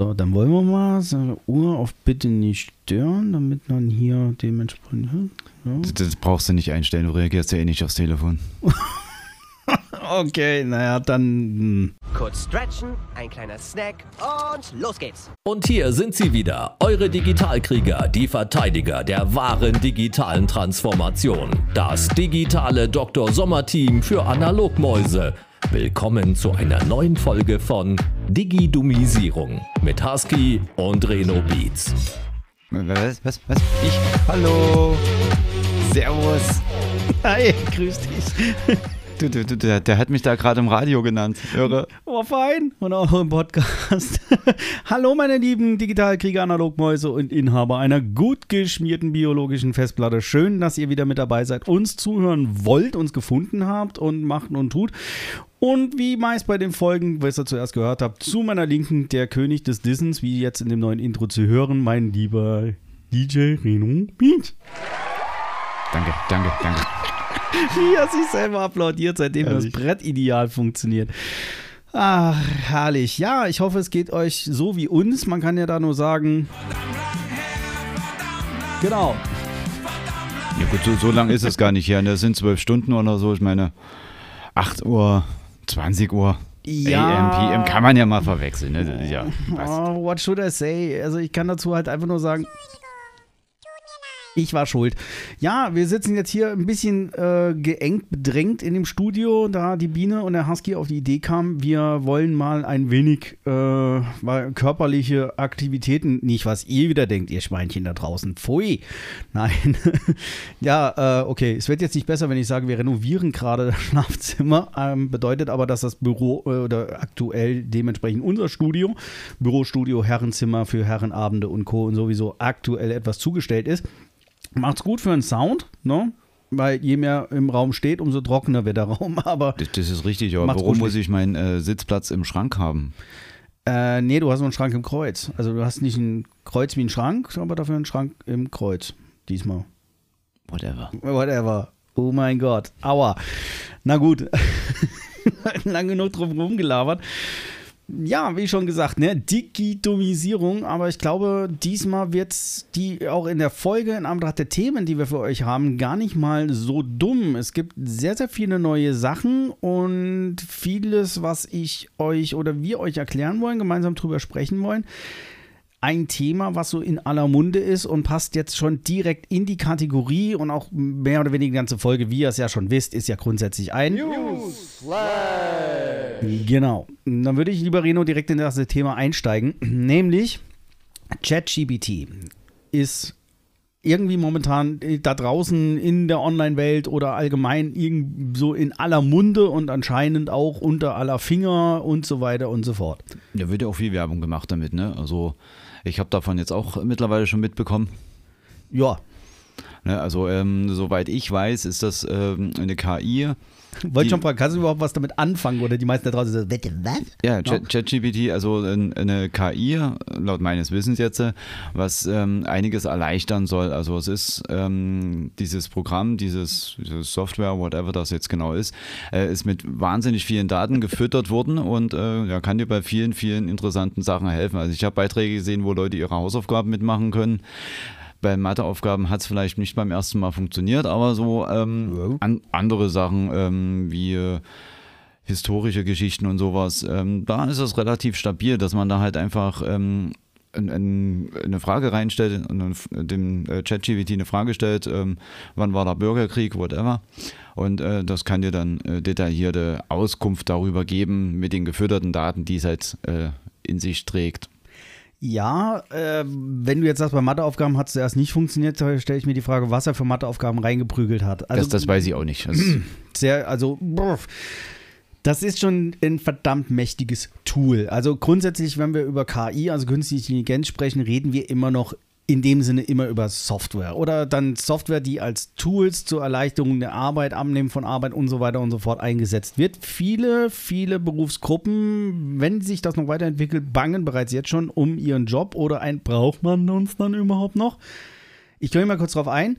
So, dann wollen wir mal so Uhr auf Bitte nicht stören, damit man hier dementsprechend. Ja. Das, das brauchst du nicht einstellen, du reagierst ja eh nicht aufs Telefon. Okay, naja, dann. hm. Kurz stretchen, ein kleiner Snack und los geht's. Und hier sind sie wieder, eure Digitalkrieger, die Verteidiger der wahren digitalen Transformation. Das digitale Dr. Sommer-Team für Analogmäuse. Willkommen zu einer neuen Folge von Digidumisierung mit Husky und Reno Beats. Was, was, was? Ich? Hallo! Servus! Hi, grüß dich. Du, du, du, der, der hat mich da gerade im Radio genannt. Irre. Oh, fein. Und auch im Podcast. Hallo, meine lieben Digitalkrieger, Analogmäuse und Inhaber einer gut geschmierten biologischen Festplatte. Schön, dass ihr wieder mit dabei seid, uns zuhören wollt, uns gefunden habt und macht und tut. Und wie meist bei den Folgen, was ihr zuerst gehört habt, zu meiner Linken der König des Dissens, wie jetzt in dem neuen Intro zu hören, mein lieber DJ Reno Beat. Danke, danke, danke. Wie er sich selber applaudiert, seitdem Herrlich. das Brett ideal funktioniert. Ach, herrlich. Ja, ich hoffe, es geht euch so wie uns. Man kann ja da nur sagen. Genau. Ja gut, so, so lang ist es gar nicht her. ne? Das sind zwölf Stunden oder so. Ich meine, 8 Uhr, 20 Uhr. Ja. AM, PM kann man ja mal verwechseln. Ne? Ja? Oh, what should I say? Also ich kann dazu halt einfach nur sagen. Ich war schuld. Ja, wir sitzen jetzt hier ein bisschen äh, geengt, bedrängt in dem Studio, da die Biene und der Husky auf die Idee kamen, wir wollen mal ein wenig äh, körperliche Aktivitäten, nicht was ihr wieder denkt, ihr Schweinchen da draußen. Pfui. Nein. ja, äh, okay, es wird jetzt nicht besser, wenn ich sage, wir renovieren gerade das Schlafzimmer. Ähm, bedeutet aber, dass das Büro äh, oder aktuell dementsprechend unser Studio, Bürostudio, Herrenzimmer für Herrenabende und Co. und sowieso aktuell etwas zugestellt ist. Macht's gut für den Sound, ne? Weil je mehr im Raum steht, umso trockener wird der Raum. Aber Das, das ist richtig, aber warum muss ich meinen äh, Sitzplatz im Schrank haben? äh, nee, du hast nur einen Schrank im Kreuz. Also du hast nicht ein Kreuz wie ein Schrank, aber dafür einen Schrank im Kreuz. Diesmal. Whatever. Whatever. Oh mein Gott. Aua. Na gut. Lang genug drum rumgelabert. Ja, wie schon gesagt, ne, Digitomisierung, aber ich glaube, diesmal wird die auch in der Folge in Anbetracht der Themen, die wir für euch haben, gar nicht mal so dumm. Es gibt sehr, sehr viele neue Sachen und vieles, was ich euch oder wir euch erklären wollen, gemeinsam drüber sprechen wollen ein Thema, was so in aller Munde ist und passt jetzt schon direkt in die Kategorie und auch mehr oder weniger die ganze Folge, wie ihr es ja schon wisst, ist ja grundsätzlich ein. Genau. Dann würde ich lieber Reno direkt in das Thema einsteigen, nämlich ChatGPT ist irgendwie momentan da draußen in der Online-Welt oder allgemein irgend so in aller Munde und anscheinend auch unter aller Finger und so weiter und so fort. Da wird ja auch viel Werbung gemacht damit, ne? Also ich habe davon jetzt auch mittlerweile schon mitbekommen. Ja, Ne? Also ähm, soweit ich weiß, ist das ähm, eine KI. Wollte schon fragen, kannst du überhaupt was damit anfangen oder die meisten da draußen sagen, bitte was? Ja, Chat- ChatGPT, also ein- eine KI, laut meines Wissens jetzt, was ähm, einiges erleichtern soll. Also es ist ähm, dieses Programm, dieses, dieses Software, whatever das jetzt genau ist, äh, ist mit wahnsinnig vielen Daten gefüttert worden und äh, ja, kann dir bei vielen, vielen interessanten Sachen helfen. Also ich habe Beiträge gesehen, wo Leute ihre Hausaufgaben mitmachen können. Bei Matheaufgaben hat es vielleicht nicht beim ersten Mal funktioniert, aber so ähm, an, andere Sachen ähm, wie äh, historische Geschichten und sowas, ähm, da ist es relativ stabil, dass man da halt einfach ähm, ein, ein, eine Frage reinstellt und dem äh, ChatGPT eine Frage stellt, ähm, wann war der Bürgerkrieg, whatever. Und äh, das kann dir dann äh, detaillierte Auskunft darüber geben mit den gefütterten Daten, die es halt in sich trägt. Ja, äh, wenn du jetzt sagst, bei Matheaufgaben hat es zuerst nicht funktioniert, stelle ich mir die Frage, was er für Matheaufgaben reingeprügelt hat. Also das, das weiß ich auch nicht. Das, sehr, also das ist schon ein verdammt mächtiges Tool. Also grundsätzlich, wenn wir über KI, also künstliche Intelligenz sprechen, reden wir immer noch in dem Sinne immer über Software oder dann Software, die als Tools zur Erleichterung der Arbeit, Abnehmen von Arbeit und so weiter und so fort eingesetzt wird. Viele, viele Berufsgruppen, wenn sich das noch weiterentwickelt, bangen bereits jetzt schon um ihren Job oder ein braucht man uns dann überhaupt noch? Ich gehe mal kurz drauf ein.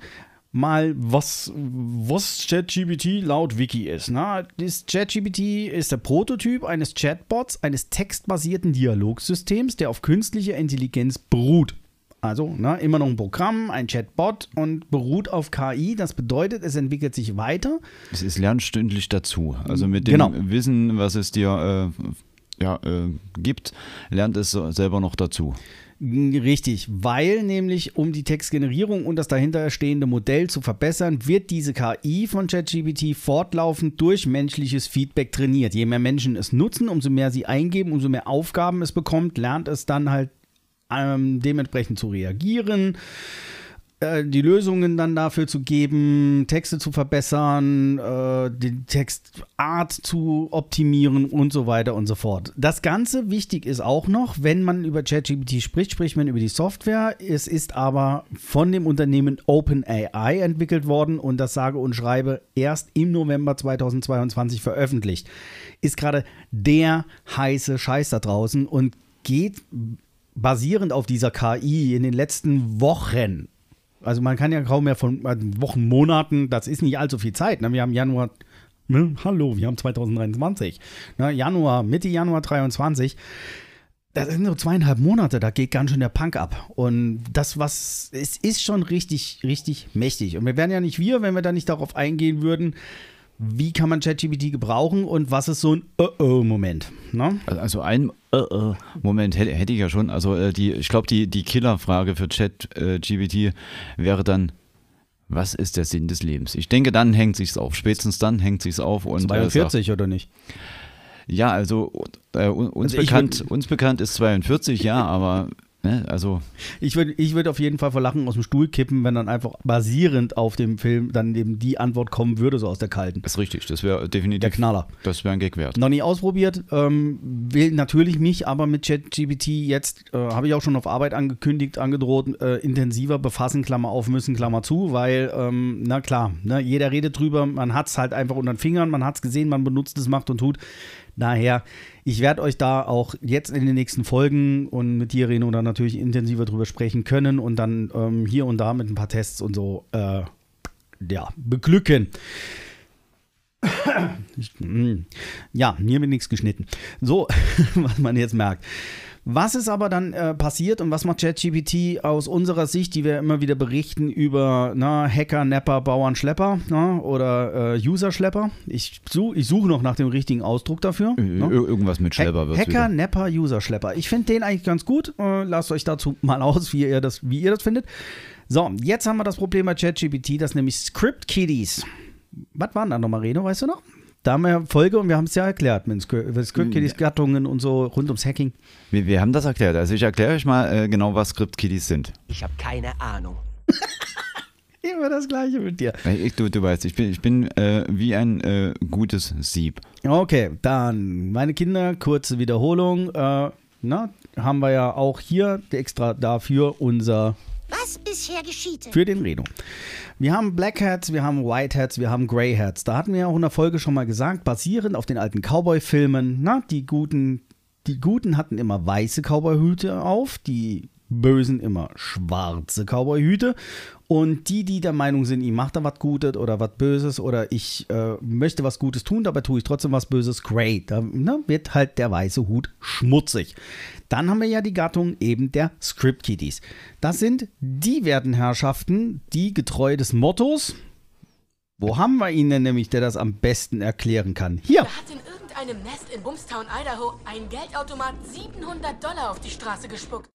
mal, was, was ChatGPT laut Wiki ist. Na, das ChatGPT ist der Prototyp eines Chatbots, eines textbasierten Dialogsystems, der auf künstlicher Intelligenz beruht. Also na, immer noch ein Programm, ein Chatbot und beruht auf KI. Das bedeutet, es entwickelt sich weiter. Es ist lernstündlich dazu. Also mit dem Genau. Wissen, was es dir äh, ja, äh, gibt, lernt es selber noch dazu. Richtig, weil nämlich um die Textgenerierung und das dahinter stehende Modell zu verbessern, wird diese KI von ChatGPT fortlaufend durch menschliches Feedback trainiert. Je mehr Menschen es nutzen, umso mehr sie eingeben, umso mehr Aufgaben es bekommt, lernt es dann halt ähm, dementsprechend zu reagieren, äh, die Lösungen dann dafür zu geben, Texte zu verbessern, äh, die Textart zu optimieren und so weiter und so fort. Das Ganze wichtig ist auch noch, wenn man über ChatGPT spricht, spricht man über die Software. Es ist aber von dem Unternehmen OpenAI entwickelt worden und das sage und schreibe erst im November 2022 veröffentlicht. Ist gerade der heiße Scheiß da draußen und geht basierend auf dieser KI in den letzten Wochen also man kann ja kaum mehr von äh, Wochen, Monaten, das ist nicht allzu viel Zeit. Ne? Wir haben Januar, ne? hallo, wir haben 2023. Ne? Januar, Mitte Januar 23. Das sind so zweieinhalb Monate, da geht ganz schön der Punk ab. Und das, was, es ist schon richtig, richtig mächtig. Und wir wären ja nicht wir, wenn wir da nicht darauf eingehen würden, wie kann man ChatGPT gebrauchen und was ist so ein Oh-Oh-Moment. Ne? Also ein äh, äh, Moment hätte, hätte ich ja schon. Also äh, die, ich glaube, die, die Killerfrage für Chat-GPT wäre dann, was ist der Sinn des Lebens? Ich denke, dann hängt sich's auf. Spätestens dann hängt sich's auf. Und, äh, sagt- 42 oder nicht? ja, also äh, uns, Also bekannt, uns bekannt ist 42, ja, aber ne, also Ich würde ich würd auf jeden Fall vor Lachen aus dem Stuhl kippen, wenn dann einfach basierend auf dem Film dann eben die Antwort kommen würde, so aus der kalten. ist richtig. Das wäre Der definitiv, Knaller. das wäre ein Gag wert. Noch nie ausprobiert, ähm, will natürlich mich aber mit ChatGPT jetzt, äh, habe ich auch schon auf Arbeit angekündigt, angedroht, äh, intensiver befassen, Klammer auf, müssen, Klammer zu, weil, ähm, na klar, ne, jeder redet drüber, man hat es halt einfach unter den Fingern, man hat es gesehen, man benutzt es, macht und tut. Daher, ich werde euch da auch jetzt in den nächsten Folgen und mit dir, Reno, dann natürlich intensiver drüber sprechen können und dann ähm, hier und da mit ein paar Tests und so, äh, ja, beglücken. Mm. Ja, hier wird nichts geschnitten. So, was man jetzt merkt. Was ist aber dann äh, passiert und was macht ChatGPT aus unserer Sicht, die wir immer wieder berichten über na, Hacker, Nepper, Bauern, Schlepper na, oder äh, User-Schlepper? Ich, such, ich suche noch nach dem richtigen Ausdruck dafür. Ne? Irgendwas mit Schlepper wird Hacker, Nepper, User-Schlepper. Ich finde den eigentlich ganz gut. Äh, lasst euch dazu mal aus, wie ihr, das, wie ihr das findet. So, jetzt haben wir das Problem bei ChatGPT, das nämlich Script Kiddies. Was waren da nochmal, Reno, weißt du noch? Da haben wir ja Folge und wir haben es ja erklärt mit Script Script Kiddies, Gattungen und so rund ums Hacking. Wir, wir haben das erklärt. Also ich erkläre euch mal äh, genau, was Script-Kiddies sind. Ich habe keine Ahnung. Immer das Gleiche mit dir. Ich, du, du weißt, ich bin, ich bin äh, wie ein äh, gutes Sieb. Okay, dann meine Kinder, kurze Wiederholung. Äh, na, haben wir ja auch hier extra dafür unser Was bisher geschieht. für den Reno. Wir haben Black Hats, wir haben White Hats, wir haben Grey Hats. Da hatten wir ja auch in der Folge schon mal gesagt, basierend auf den alten Cowboy-Filmen, na, die guten, die Guten hatten immer weiße Cowboy-Hüte auf, die Bösen immer schwarze Cowboy-Hüte. Und die, die der Meinung sind, ich mache da was Gutes oder was Böses oder ich äh, möchte was Gutes tun, dabei tue ich trotzdem was Böses, great. Da ne, wird halt der weiße Hut schmutzig. Dann haben wir ja die Gattung eben der Script Kiddies. Das sind die Wertenherrschaften, die getreu des Mottos, wo haben wir ihn denn nämlich, der das am besten erklären kann? Hier. Da hat in irgendeinem Nest in Bumstown, Idaho, ein Geldautomat 700 Dollar auf die Straße gespuckt.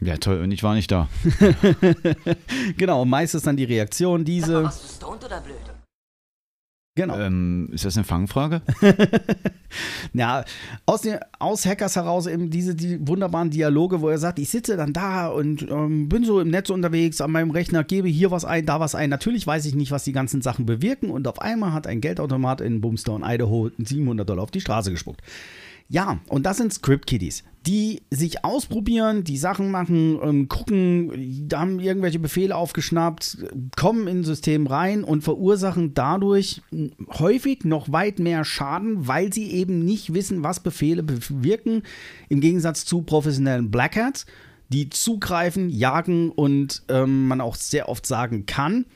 Ja, toll. Und ich war nicht da. Genau, meistens dann die Reaktion, diese. Warst du stoned oder blöd? Genau. Ähm, ist das eine Fangfrage? Ja, aus, den, aus Hackers heraus eben diese die wunderbaren Dialoge, wo er sagt, ich sitze dann da und ähm, bin so im Netz unterwegs an meinem Rechner, gebe hier was ein, da was ein. Natürlich weiß ich nicht, was die ganzen Sachen bewirken und auf einmal hat ein Geldautomat in Boomstone, Idaho 700 Dollar auf die Straße gespuckt. Ja, und das sind Script Kiddies, die sich ausprobieren, die Sachen machen, ähm, gucken, da haben irgendwelche Befehle aufgeschnappt, kommen in ein System rein und verursachen dadurch häufig noch weit mehr Schaden, weil sie eben nicht wissen, was Befehle bewirken, im Gegensatz zu professionellen Black Hats, die zugreifen, jagen und ähm, man auch sehr oft sagen kann,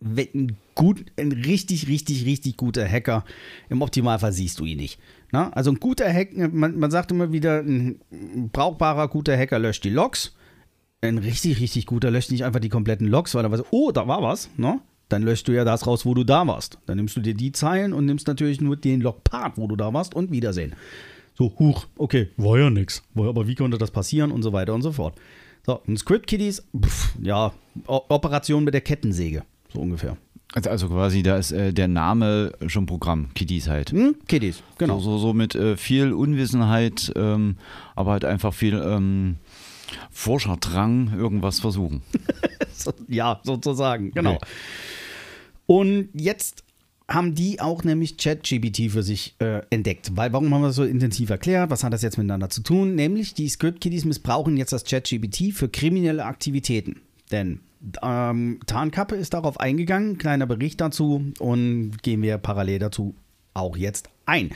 wenn ein, gut, ein richtig, richtig, richtig guter Hacker, im Optimalfall siehst du ihn nicht. Na? Also ein guter Hacker, man, man sagt immer wieder, ein brauchbarer, guter Hacker löscht die Logs. Ein richtig, richtig guter löscht nicht einfach die kompletten Logs, weil er weiß, oh, da war was, ne? Dann löscht du ja das raus, wo du da warst. Dann nimmst du dir die Zeilen und nimmst natürlich nur den Log-Part, wo du da warst und Wiedersehen. So, huch, okay, war ja nix. Aber wie konnte das passieren und so weiter und so fort. So, ein Script Kiddies, pff, ja, Operation mit der Kettensäge, so ungefähr. Also, also quasi, da ist äh, der Name schon Programm, Kiddies halt. Hm? Kiddies, genau. So, so, so mit äh, viel Unwissenheit, ähm, aber halt einfach viel ähm, Forscherdrang, irgendwas versuchen. Ja, sozusagen, genau. Okay. Und jetzt haben die auch nämlich ChatGPT für sich äh, entdeckt. Weil, warum haben wir das so intensiv erklärt? Was hat das jetzt miteinander zu tun? Nämlich, die Script-Kiddies missbrauchen jetzt das ChatGPT für kriminelle Aktivitäten. Denn ähm, Tarnkappe ist darauf eingegangen, kleiner Bericht dazu und gehen wir parallel dazu auch jetzt ein.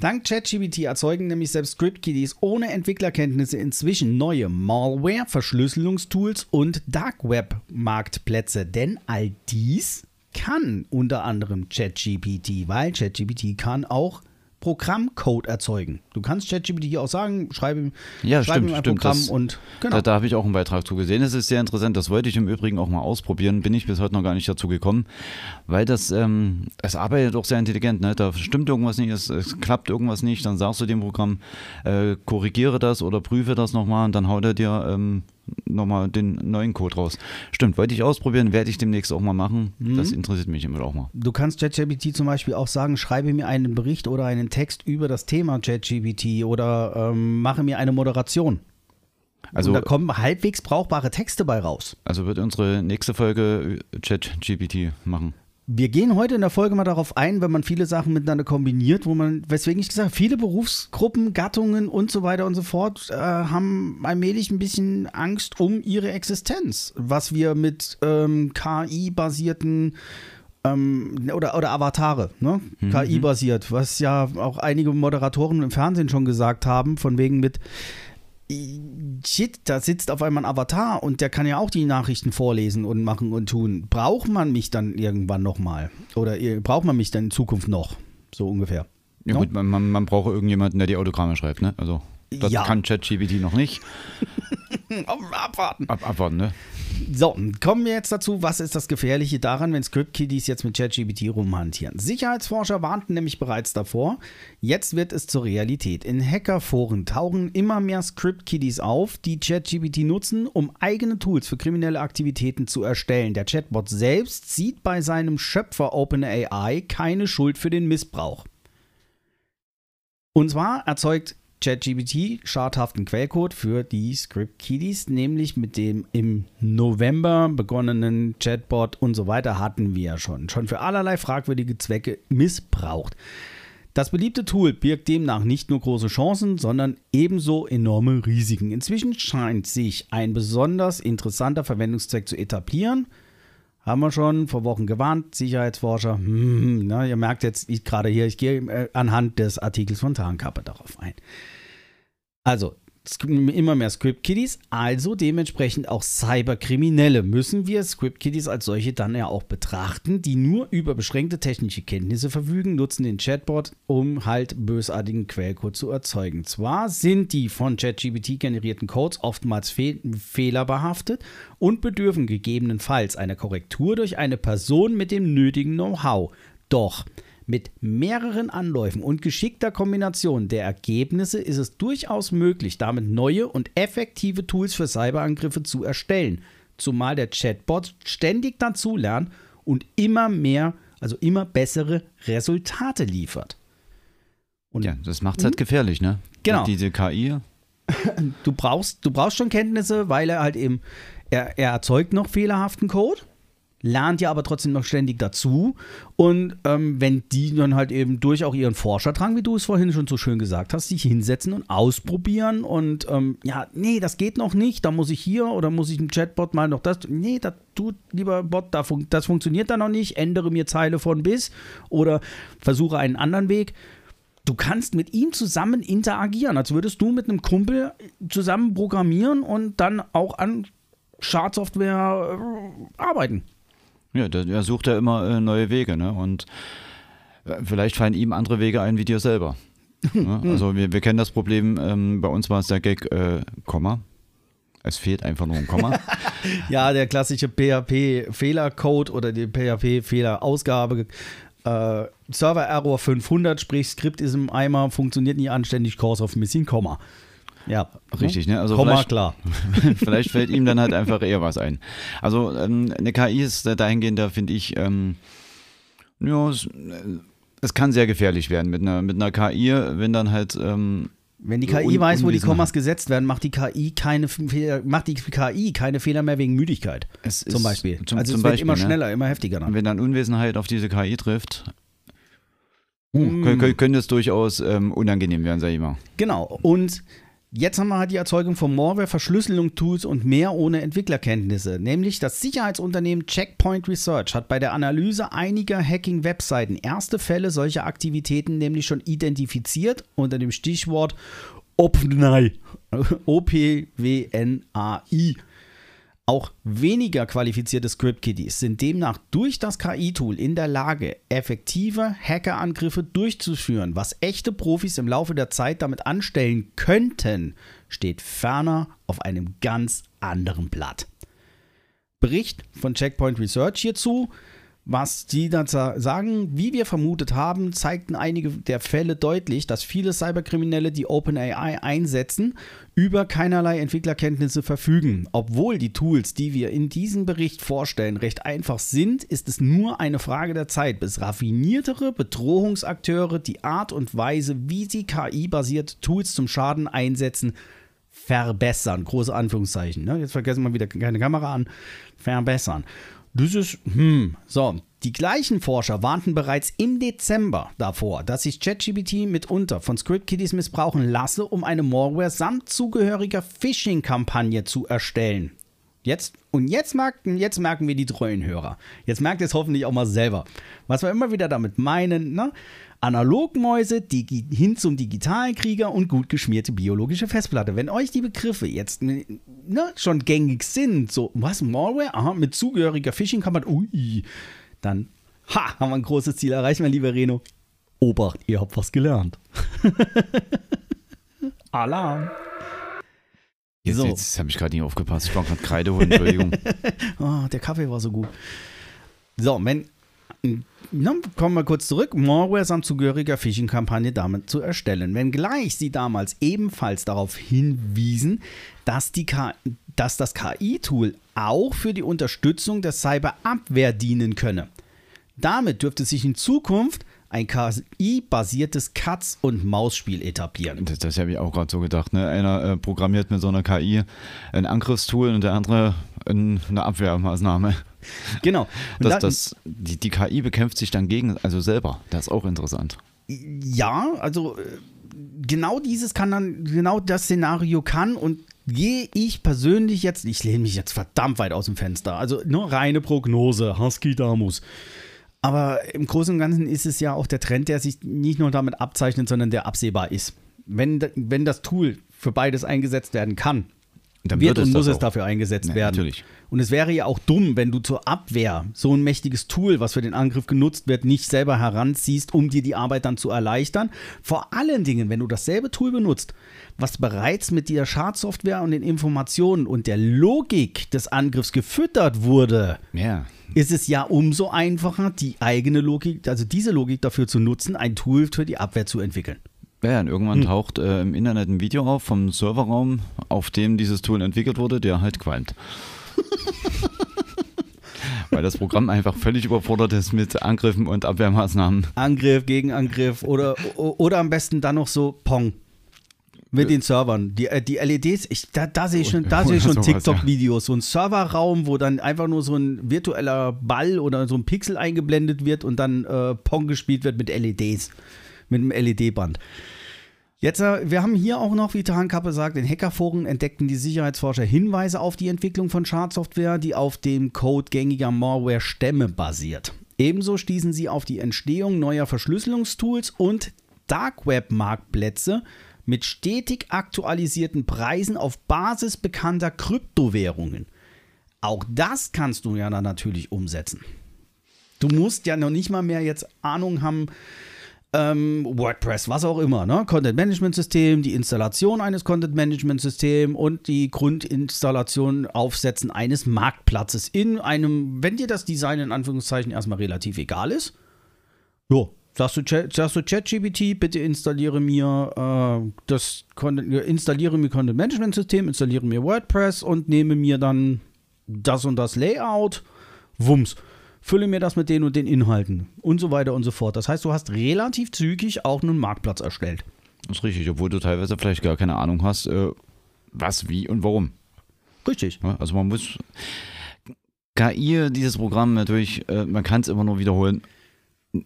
Dank ChatGPT erzeugen nämlich selbst Script-Kiddies ohne Entwicklerkenntnisse inzwischen neue Malware, Verschlüsselungstools und Dark Web-Marktplätze. Denn all dies kann unter anderem ChatGPT, weil ChatGPT kann auch Programmcode erzeugen. Du kannst ChatGPT auch sagen, schreibe ihm, Ja, schreibe stimmt, ihm ein stimmt. Programm Das- und genau. Da, da habe ich auch einen Beitrag zu gesehen. Das ist sehr interessant. Das wollte ich im Übrigen auch mal ausprobieren. Bin ich bis heute noch gar nicht dazu gekommen, weil das, ähm, es arbeitet auch sehr intelligent. Ne? Da stimmt irgendwas nicht, es, es klappt irgendwas nicht. Dann sagst du dem Programm, äh, korrigiere das oder prüfe das nochmal und dann haut er dir ähm, nochmal den neuen Code raus. Stimmt, wollte ich ausprobieren, werde ich demnächst auch mal machen. Mhm. Das interessiert mich immer auch mal. Du kannst ChatGPT zum Beispiel auch sagen, schreibe mir einen Bericht oder einen Text über das Thema ChatGPT oder ähm, mache mir eine Moderation. Also, und da kommen halbwegs brauchbare Texte bei raus. also wird unsere nächste Folge ChatGPT machen. Wir gehen heute in der Folge mal darauf ein, wenn man viele Sachen miteinander kombiniert, wo man, weswegen ich gesagt habe, viele Berufsgruppen, Gattungen und so weiter und so fort äh, haben allmählich ein bisschen Angst um ihre Existenz. Was wir mit ähm, KI-basierten ähm, oder, oder Avatare, ne? KI-basiert, was ja auch einige Moderatoren im Fernsehen schon gesagt haben, von wegen mit Shit, da sitzt auf einmal ein Avatar und der kann ja auch die Nachrichten vorlesen und machen und tun. Braucht man mich dann irgendwann nochmal? Oder ihr- braucht man mich dann in Zukunft noch? So ungefähr. Ja, No? gut, man, man, man braucht irgendjemanden, der die Autogramme schreibt, ne? Also, das Ja. kann ChatGPT noch nicht. Abwarten. Ab, abwarten, ne? So, kommen wir jetzt dazu, was ist das Gefährliche daran, wenn Script-Kiddies jetzt mit ChatGPT rumhantieren? Sicherheitsforscher warnten nämlich bereits davor. Jetzt wird es zur Realität. In Hackerforen tauchen immer mehr Script-Kiddies auf, die ChatGPT nutzen, um eigene Tools für kriminelle Aktivitäten zu erstellen. Der Chatbot selbst sieht bei seinem Schöpfer OpenAI keine Schuld für den Missbrauch. Und zwar erzeugt ChatGPT schadhaften Quellcode für die Script-Kiddies, nämlich mit dem im November begonnenen Chatbot und so weiter hatten wir ja schon. Schon für allerlei fragwürdige Zwecke missbraucht. Das beliebte Tool birgt demnach nicht nur große Chancen, sondern ebenso enorme Risiken. Inzwischen scheint sich ein besonders interessanter Verwendungszweck zu etablieren. Haben wir schon vor Wochen gewarnt, Sicherheitsforscher. Hm, na, ihr merkt jetzt gerade hier, ich gehe äh, anhand des Artikels von Tarnkappe darauf ein. Also, immer mehr Script-Kiddies, also dementsprechend auch Cyberkriminelle. Müssen wir Script-Kiddies als solche dann ja auch betrachten, die nur über beschränkte technische Kenntnisse verfügen, nutzen den Chatbot, um halt bösartigen Quellcode zu erzeugen. Zwar sind die von ChatGPT generierten Codes oftmals fe fehlerbehaftet und bedürfen gegebenenfalls einer Korrektur durch eine Person mit dem nötigen Know-how. Doch mit mehreren Anläufen und geschickter Kombination der Ergebnisse ist es durchaus möglich, damit neue und effektive Tools für Cyberangriffe zu erstellen. Zumal der Chatbot ständig dazulernt und immer mehr, also immer bessere Resultate liefert. Und Ja, das macht es halt gefährlich, ne? Genau. Diese KI. du brauchst, du brauchst schon Kenntnisse, weil er halt eben, er, er erzeugt noch fehlerhaften Code, lernt ja aber trotzdem noch ständig dazu. Und ähm, wenn die dann halt eben durch auch ihren Forscherdrang, wie du es vorhin schon so schön gesagt hast, sich hinsetzen und ausprobieren und ähm, ja, nee, das geht noch nicht, da muss ich hier oder muss ich im Chatbot mal noch das, nee, das tut, lieber Bot, da fun das funktioniert da noch nicht, ändere mir Zeile von bis oder versuche einen anderen Weg du kannst mit ihm zusammen interagieren, als würdest du mit einem Kumpel zusammen programmieren und dann auch an Schadsoftware äh, arbeiten. Ja, der, er sucht ja immer äh, neue Wege, ne? Und äh, vielleicht fallen ihm andere Wege ein wie dir selber. ne? Also wir, wir kennen das Problem, ähm, bei uns war es der Gag, äh, Komma. Es fehlt einfach nur ein Komma. Ja, der klassische PHP-Fehlercode oder die PHP-Fehlerausgabe. Äh, Server-Error 500, sprich Skript ist im Eimer, funktioniert nicht anständig, Course of Missing, Komma. Ja, Richtig, ne? Also Komma, vielleicht- klar. Vielleicht fällt ihm dann halt einfach eher was ein. Also ähm, eine KI ist dahingehend, da finde ich, ähm, ja, es, äh, es kann sehr gefährlich werden mit einer, mit einer KI, wenn dann halt, ähm, Wenn die So KI un- weiß, wo die Kommas gesetzt werden, macht die KI keine Fehler, macht die KI keine Fehler mehr wegen Müdigkeit. es Zum ist- Beispiel. Zum, also es wird Beispiel, immer ne? schneller, immer heftiger dann. Wenn dann Unwesenheit auf diese KI trifft, Mm. kö- könnte es durchaus ähm, unangenehm werden, sag ich mal. Genau. Und jetzt haben wir halt die Erzeugung von Malware, Verschlüsselung, Tools und mehr ohne Entwicklerkenntnisse. Nämlich das Sicherheitsunternehmen Checkpoint Research hat bei der Analyse einiger Hacking-Webseiten erste Fälle solcher Aktivitäten nämlich schon identifiziert unter dem Stichwort OpenAI. O-P-W-N-A-I. Auch weniger qualifizierte Script-Kiddies sind demnach durch das KI-Tool in der Lage, effektive Hackerangriffe durchzuführen. Was echte Profis im Laufe der Zeit damit anstellen könnten, steht ferner auf einem ganz anderen Blatt. Bericht von Checkpoint Research hierzu. Was die dann sa- sagen, wie wir vermutet haben, zeigten einige der Fälle deutlich, dass viele Cyberkriminelle, die OpenAI einsetzen, über keinerlei Entwicklerkenntnisse verfügen. Obwohl die Tools, die wir in diesem Bericht vorstellen, recht einfach sind, ist es nur eine Frage der Zeit, bis raffiniertere Bedrohungsakteure die Art und Weise, wie sie KI-basierte Tools zum Schaden einsetzen, verbessern. Große Anführungszeichen. Ne? Jetzt vergessen wir wieder keine Kamera an. Verbessern. Das ist, hm, so. Die gleichen Forscher warnten bereits im Dezember davor, dass sich ChatGPT mitunter von Script-Kiddies missbrauchen lasse, um eine Malware samt zugehöriger Phishing-Kampagne zu erstellen. Jetzt, und jetzt merken, jetzt merken wir die treuen Hörer. Jetzt merkt ihr es hoffentlich auch mal selber. Was wir immer wieder damit meinen, ne? Analogmäuse hin zum digitalen Krieger und gut geschmierte biologische Festplatte. Wenn euch die Begriffe jetzt ne, schon gängig sind, so, was, Malware? Aha, mit zugehöriger Phishing-Kampagne, ui, dann, ha, haben wir ein großes Ziel erreicht, mein lieber Reno. Obacht, ihr habt was gelernt. Alarm. Jetzt, So. jetzt habe ich gerade nicht aufgepasst. Ich war gerade Kreide holen, Entschuldigung. Ah, der Kaffee war so gut. So, wenn. Na, kommen wir kurz zurück. Malware samt zugehöriger Phishing-Kampagne damit zu erstellen. Wenngleich sie damals ebenfalls darauf hinwiesen, dass, die dass das KI-Tool auch für die Unterstützung der Cyberabwehr dienen könne. Damit dürfte sich in Zukunft ein KI-basiertes Katz- und Maus-Spiel etablieren. Das, das habe ich auch gerade so gedacht. Ne? Einer äh, programmiert mit so einer KI ein Angriffstool und der andere ein, eine Abwehrmaßnahme. Genau. Und Das, da- das, die, die KI bekämpft sich dann gegen, also selber. Das ist auch interessant. Ja, also äh, genau dieses kann dann, genau das Szenario kann und gehe ich persönlich jetzt, ich lehne mich jetzt verdammt weit aus dem Fenster, also nur reine Prognose, Husky Damus. Aber im Großen und Ganzen ist es ja auch der Trend, der sich nicht nur damit abzeichnet, sondern der absehbar ist. Wenn, wenn das Tool für beides eingesetzt werden kann, Dann wird, und es muss es auch. dafür eingesetzt Ja, werden. natürlich. Und es wäre ja auch dumm, wenn du zur Abwehr so ein mächtiges Tool, was für den Angriff genutzt wird, nicht selber heranziehst, um dir die Arbeit dann zu erleichtern. Vor allen Dingen, wenn du dasselbe Tool benutzt, was bereits mit der Schadsoftware und den Informationen und der Logik des Angriffs gefüttert wurde, Ja. ist es ja umso einfacher, die eigene Logik, also diese Logik dafür zu nutzen, ein Tool für die Abwehr zu entwickeln. Ja, und irgendwann taucht äh, im Internet ein Video auf vom Serverraum, auf dem dieses Tool entwickelt wurde, der halt qualmt. Weil das Programm einfach völlig überfordert ist mit Angriffen und Abwehrmaßnahmen. Angriff, Gegenangriff oder, oder am besten dann noch so Pong. Mit den Servern. Die, äh, die LEDs, ich, da, da sehe ich schon, da sehe ich schon TikTok-Videos. So ein Serverraum, wo dann einfach nur so ein virtueller Ball oder so ein Pixel eingeblendet wird und dann äh, Pong gespielt wird mit LEDs. Mit einem LED-Band. Jetzt, äh, wir haben hier auch noch, wie Tarnkappe sagt, in Hackerforen entdeckten die Sicherheitsforscher Hinweise auf die Entwicklung von Schadsoftware, die auf dem Code gängiger Malware-Stämme basiert. Ebenso stießen sie auf die Entstehung neuer Verschlüsselungstools und Dark Web-Marktplätze mit stetig aktualisierten Preisen auf Basis bekannter Kryptowährungen. Auch das kannst du ja dann natürlich umsetzen. Du musst ja noch nicht mal mehr jetzt Ahnung haben, ähm, WordPress, was auch immer, ne? Content Management System, die Installation eines Content Management Systems und die Grundinstallation, Aufsetzen eines Marktplatzes in einem, wenn dir das Design in Anführungszeichen erstmal relativ egal ist, jo, sagst du, sagst du bitte installiere mir äh, das Content, installiere mir Content Management System, installiere mir WordPress und nehme mir dann das und das Layout, Wumms fülle mir das mit den und den Inhalten und so weiter und so fort. Das heißt, du hast relativ zügig auch einen Marktplatz erstellt. Das ist richtig, obwohl du teilweise vielleicht gar keine Ahnung hast, äh, was, wie und warum. Richtig. Also man muss KI, dieses Programm natürlich, äh, man kann es immer nur wiederholen.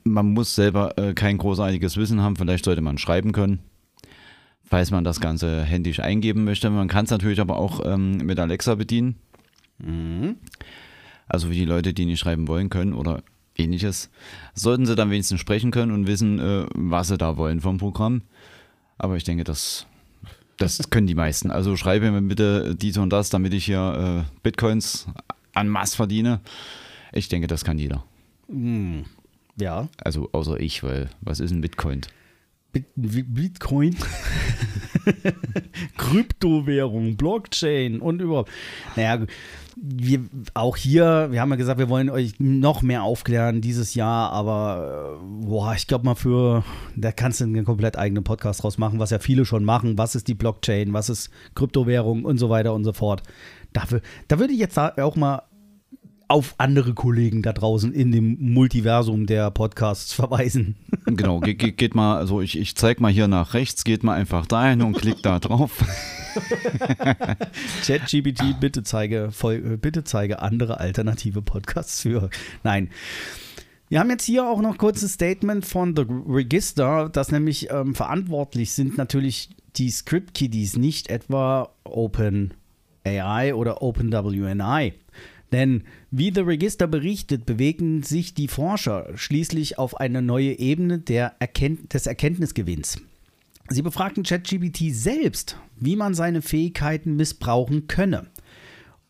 Man muss selber äh, kein großartiges Wissen haben, vielleicht sollte man schreiben können, falls man das Ganze händisch eingeben möchte. Man kann es natürlich aber auch ähm, mit Alexa bedienen. Also wie die Leute, die nicht schreiben wollen können oder ähnliches, sollten sie dann wenigstens sprechen können und wissen, äh, was sie da wollen vom Programm. Aber ich denke, das, das können die meisten. Also schreibe mir bitte dies und das, damit ich hier äh, Bitcoins an Mass verdiene. Ich denke, das kann jeder. Ja. Also außer ich, weil was ist ein Bitcoin? Bitcoin, Kryptowährung, Blockchain und überhaupt. Naja, wir, auch hier, wir haben ja gesagt, wir wollen euch noch mehr aufklären dieses Jahr, aber äh, boah, ich glaube mal für, da kannst du einen komplett eigenen Podcast draus machen, was ja viele schon machen. Was ist die Blockchain, was ist Kryptowährung und so weiter und so fort. Dafür, da würde ich jetzt auch mal auf andere Kollegen da draußen in dem Multiversum der Podcasts verweisen. Genau, ge ge geht mal, also ich, ich zeig mal hier nach rechts, geht mal einfach dahin und klickt da drauf. ChatGPT, bitte zeige, äh, bitte zeige andere alternative Podcasts für. Nein. Wir haben jetzt hier auch noch kurzes Statement von The Register, dass nämlich ähm, verantwortlich sind natürlich die Script Kiddies, nicht etwa OpenAI oder OpenWNI. Denn wie The Register berichtet, bewegen sich die Forscher schließlich auf eine neue Ebene Erkennt des Erkenntnisgewinns. Sie befragten ChatGPT selbst, wie man seine Fähigkeiten missbrauchen könne.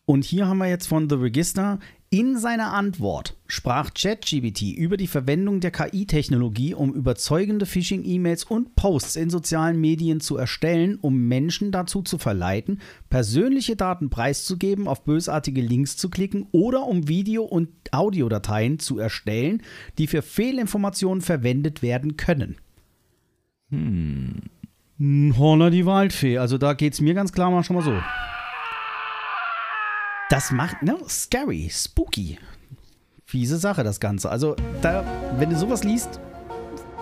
Und hier haben wir jetzt von The Register. In seiner Antwort sprach ChatGPT über die Verwendung der KI-Technologie, um überzeugende Phishing-E-Mails und Posts in sozialen Medien zu erstellen, um Menschen dazu zu verleiten, persönliche Daten preiszugeben, auf bösartige Links zu klicken oder um Video- und Audiodateien zu erstellen, die für Fehlinformationen verwendet werden können. Hm. Horner die Waldfee. Also da geht es mir ganz klar mal schon mal so. Das macht, ne? Scary, spooky. Fiese Sache, das Ganze. Also, da, wenn du sowas liest,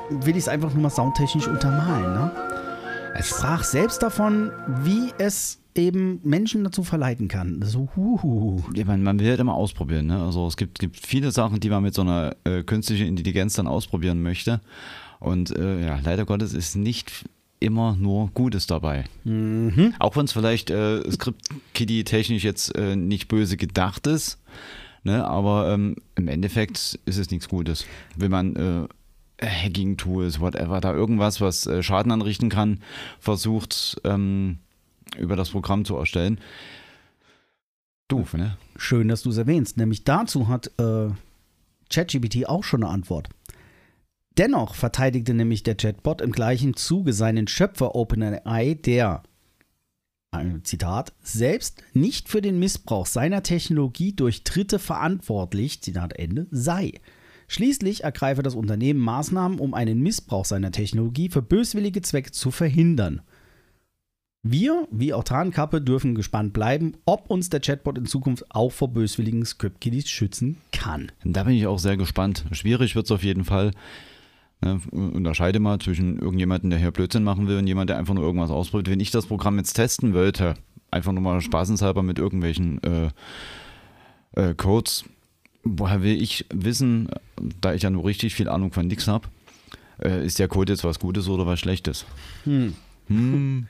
will ich es einfach nur mal soundtechnisch untermalen, ne? Er sprach selbst davon, wie es eben Menschen dazu verleiten kann. So, huhu. Ja, man, man will halt immer ausprobieren. Ne? Also es gibt, gibt viele Sachen, die man mit so einer äh, künstlichen Intelligenz dann ausprobieren möchte. Und äh, ja, leider Gottes ist nicht immer nur Gutes dabei. Auch wenn es vielleicht äh, Script-Kiddie-technisch jetzt äh, nicht böse gedacht ist, ne? aber ähm, im Endeffekt ist es nichts Gutes. Wenn man äh, Hacking-Tools, whatever, da irgendwas, was äh, Schaden anrichten kann, versucht ähm, über das Programm zu erstellen. Doof, ne? Schön, dass du es erwähnst. Nämlich dazu hat äh, ChatGPT auch schon eine Antwort. Dennoch verteidigte nämlich der Chatbot im gleichen Zuge seinen Schöpfer OpenAI, der, Zitat, selbst nicht für den Missbrauch seiner Technologie durch Dritte verantwortlich, Zitat Ende, sei. Schließlich ergreife das Unternehmen Maßnahmen, um einen Missbrauch seiner Technologie für böswillige Zwecke zu verhindern. Wir, wie auch Tarnkappe, dürfen gespannt bleiben, ob uns der Chatbot in Zukunft auch vor böswilligen Script-Kiddies schützen kann. Da bin ich auch sehr gespannt. Schwierig wird es auf jeden Fall. Ne, unterscheide mal zwischen irgendjemandem, der hier Blödsinn machen will und jemand, der einfach nur irgendwas ausprobiert. Wenn ich das Programm jetzt testen wollte, einfach nur mal spaßenshalber mit irgendwelchen äh, äh, Codes, woher will ich wissen, da ich ja nur richtig viel Ahnung von nix habe, äh, ist der Code jetzt was Gutes oder was Schlechtes? Hm. Man,